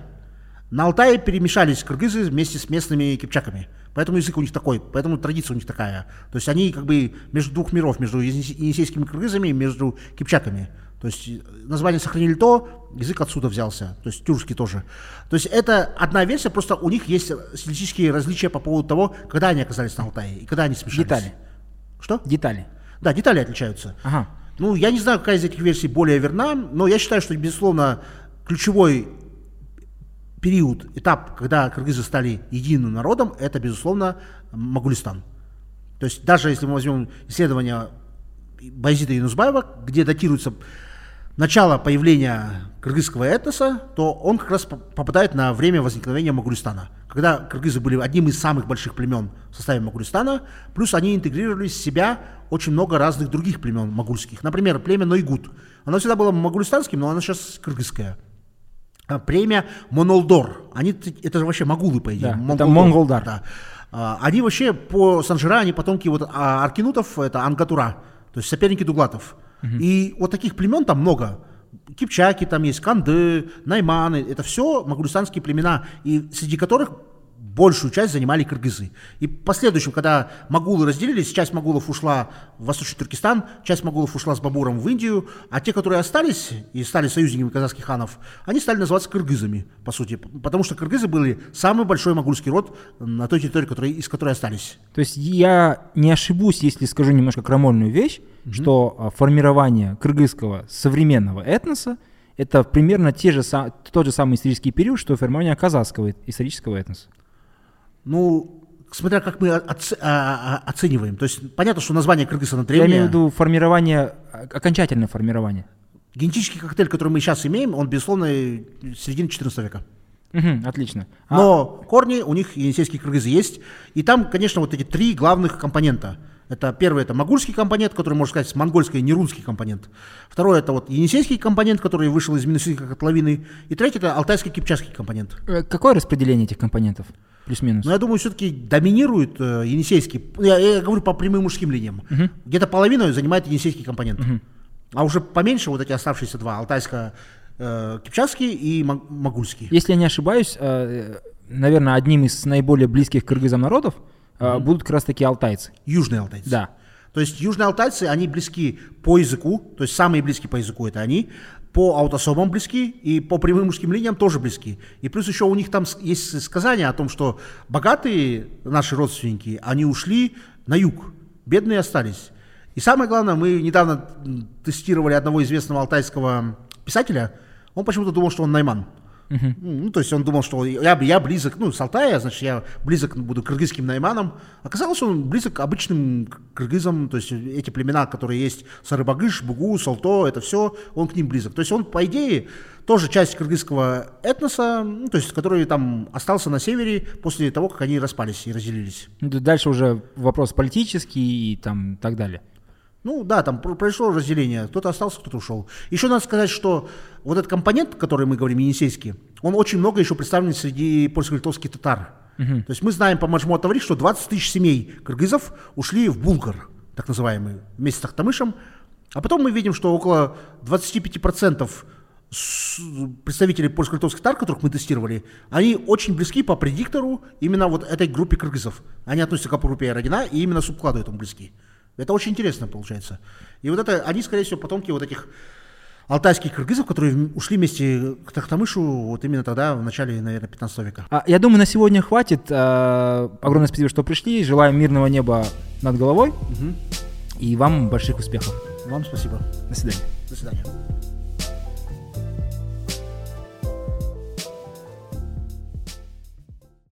На Алтае перемешались кыргызы вместе с местными кипчаками. Поэтому язык у них такой, поэтому традиция у них такая. То есть они как бы между двух миров, между енисейскими кыргызами и между кипчаками. То есть э, название сохранили то, язык отсюда взялся, то есть тюркский тоже. То есть это одна версия, просто у них есть стилистические различия по поводу того, когда они оказались на Алтае и когда они смешались. Детали. Что? Детали. Да, детали отличаются. Ага. Ну, я не знаю, какая из этих версий более верна, но я считаю, что, безусловно, ключевой период, этап, когда кыргызы стали единым народом, это, безусловно, Могулистан. То есть даже если мы возьмем исследования Байзида Юнусбаева, где датируется начало появления кыргызского этноса, то он как раз попадает на время возникновения Магулистана. Когда кыргызы были одним из самых больших племен в составе Магулистана, плюс они интегрировали в себя очень много разных других племен магульских. Например, племя Нойгут. Оно всегда было магулистанским, но оно сейчас кыргызское. А племя Монолдор. Они, это же вообще магулы, по идее. Да, это Монголдар. Да. А, они вообще по Санжира, они потомки вот а, аркинутов, это Ангатура, то есть соперники дуглатов. И вот таких племен там много. Кипчаки там есть, Канды, Найманы, это все магулистанские племена, и среди которых большую часть занимали кыргызы. И в последующем, когда могулы разделились, часть могулов ушла в Восточный Туркестан, часть могулов ушла с Бабуром в Индию, а те, которые остались и стали союзниками казахских ханов, они стали называться кыргызами, по сути, потому что кыргызы были самый большой могульский род на той территории, который, из которой остались. То есть я не ошибусь, если скажу немножко крамольную вещь, mm-hmm. что а, формирование кыргызского современного этноса это примерно те же, тот же самый исторический период, что формирование казахского исторического этноса. Ну, смотря как мы оце- оцениваем. То есть понятно, что название Кыргызстана древнее. Я имею в виду формирование, окончательное формирование. Генетический коктейль, который мы сейчас имеем, он, безусловно, середины 14 века. Угу, отлично. А... Но корни у них енисейские кыргызы есть. И там, конечно, вот эти три главных компонента. Это первый это могульский компонент, который, можно сказать, монгольский нерунский компонент. Второй это вот енисейский компонент, который вышел из Минусинской котловины. И третий это алтайский-кипчакский компонент. Э, какое распределение этих компонентов? Плюс-минус. Но я думаю, все-таки доминирует э, енисейский. Я, я говорю по прямым мужским линиям. Угу. Где-то половину занимает енисейский компонент. Угу. А уже поменьше вот эти оставшиеся два, алтайско э, кипчакский и могульский. Если я не ошибаюсь, э, наверное, одним из наиболее близких кыргызам народов угу. будут как раз таки алтайцы. Южные алтайцы. Да. То есть южные алтайцы, они близки по языку, то есть самые близкие по языку это они, по аутосомам близки и по прямым мужским линиям тоже близки. И плюс еще у них там есть сказание о том, что богатые наши родственники, они ушли на юг, бедные остались. И самое главное, мы недавно тестировали одного известного алтайского писателя, он почему-то думал, что он найман. Uh-huh. Ну, то есть он думал, что я, я близок, ну, с Алтая, значит, я близок буду кыргызским найманом. Оказалось, он близок к обычным кыргызам, то есть эти племена, которые есть, Сарыбагыш, Бугу, Салто, это все, он к ним близок. То есть он, по идее, тоже часть кыргызского этноса, ну, то есть который там остался на севере после того, как они распались и разделились. Дальше уже вопрос политический и там так далее. Ну да, там произошло разделение, кто-то остался, кто-то ушел. Еще надо сказать, что вот этот компонент, который мы говорим, енисейский, он очень много еще представлен среди польско-литовских татар. Угу. То есть мы знаем по Маджму Таври, что 20 тысяч семей кыргызов ушли в Булгар, так называемый, вместе с Тахтамышем. А потом мы видим, что около 25% представителей польско-литовских татар, которых мы тестировали, они очень близки по предиктору именно вот этой группе кыргызов. Они относятся к группе Родина и именно субкладу этому близки. Это очень интересно получается. И вот это, они, скорее всего, потомки вот этих алтайских кыргызов, которые ушли вместе к Тахтамышу вот именно тогда, в начале, наверное, 15 века. А, я думаю, на сегодня хватит. А, огромное спасибо, что пришли. Желаем мирного неба над головой. Угу. И вам больших успехов. Вам спасибо. До свидания. До свидания.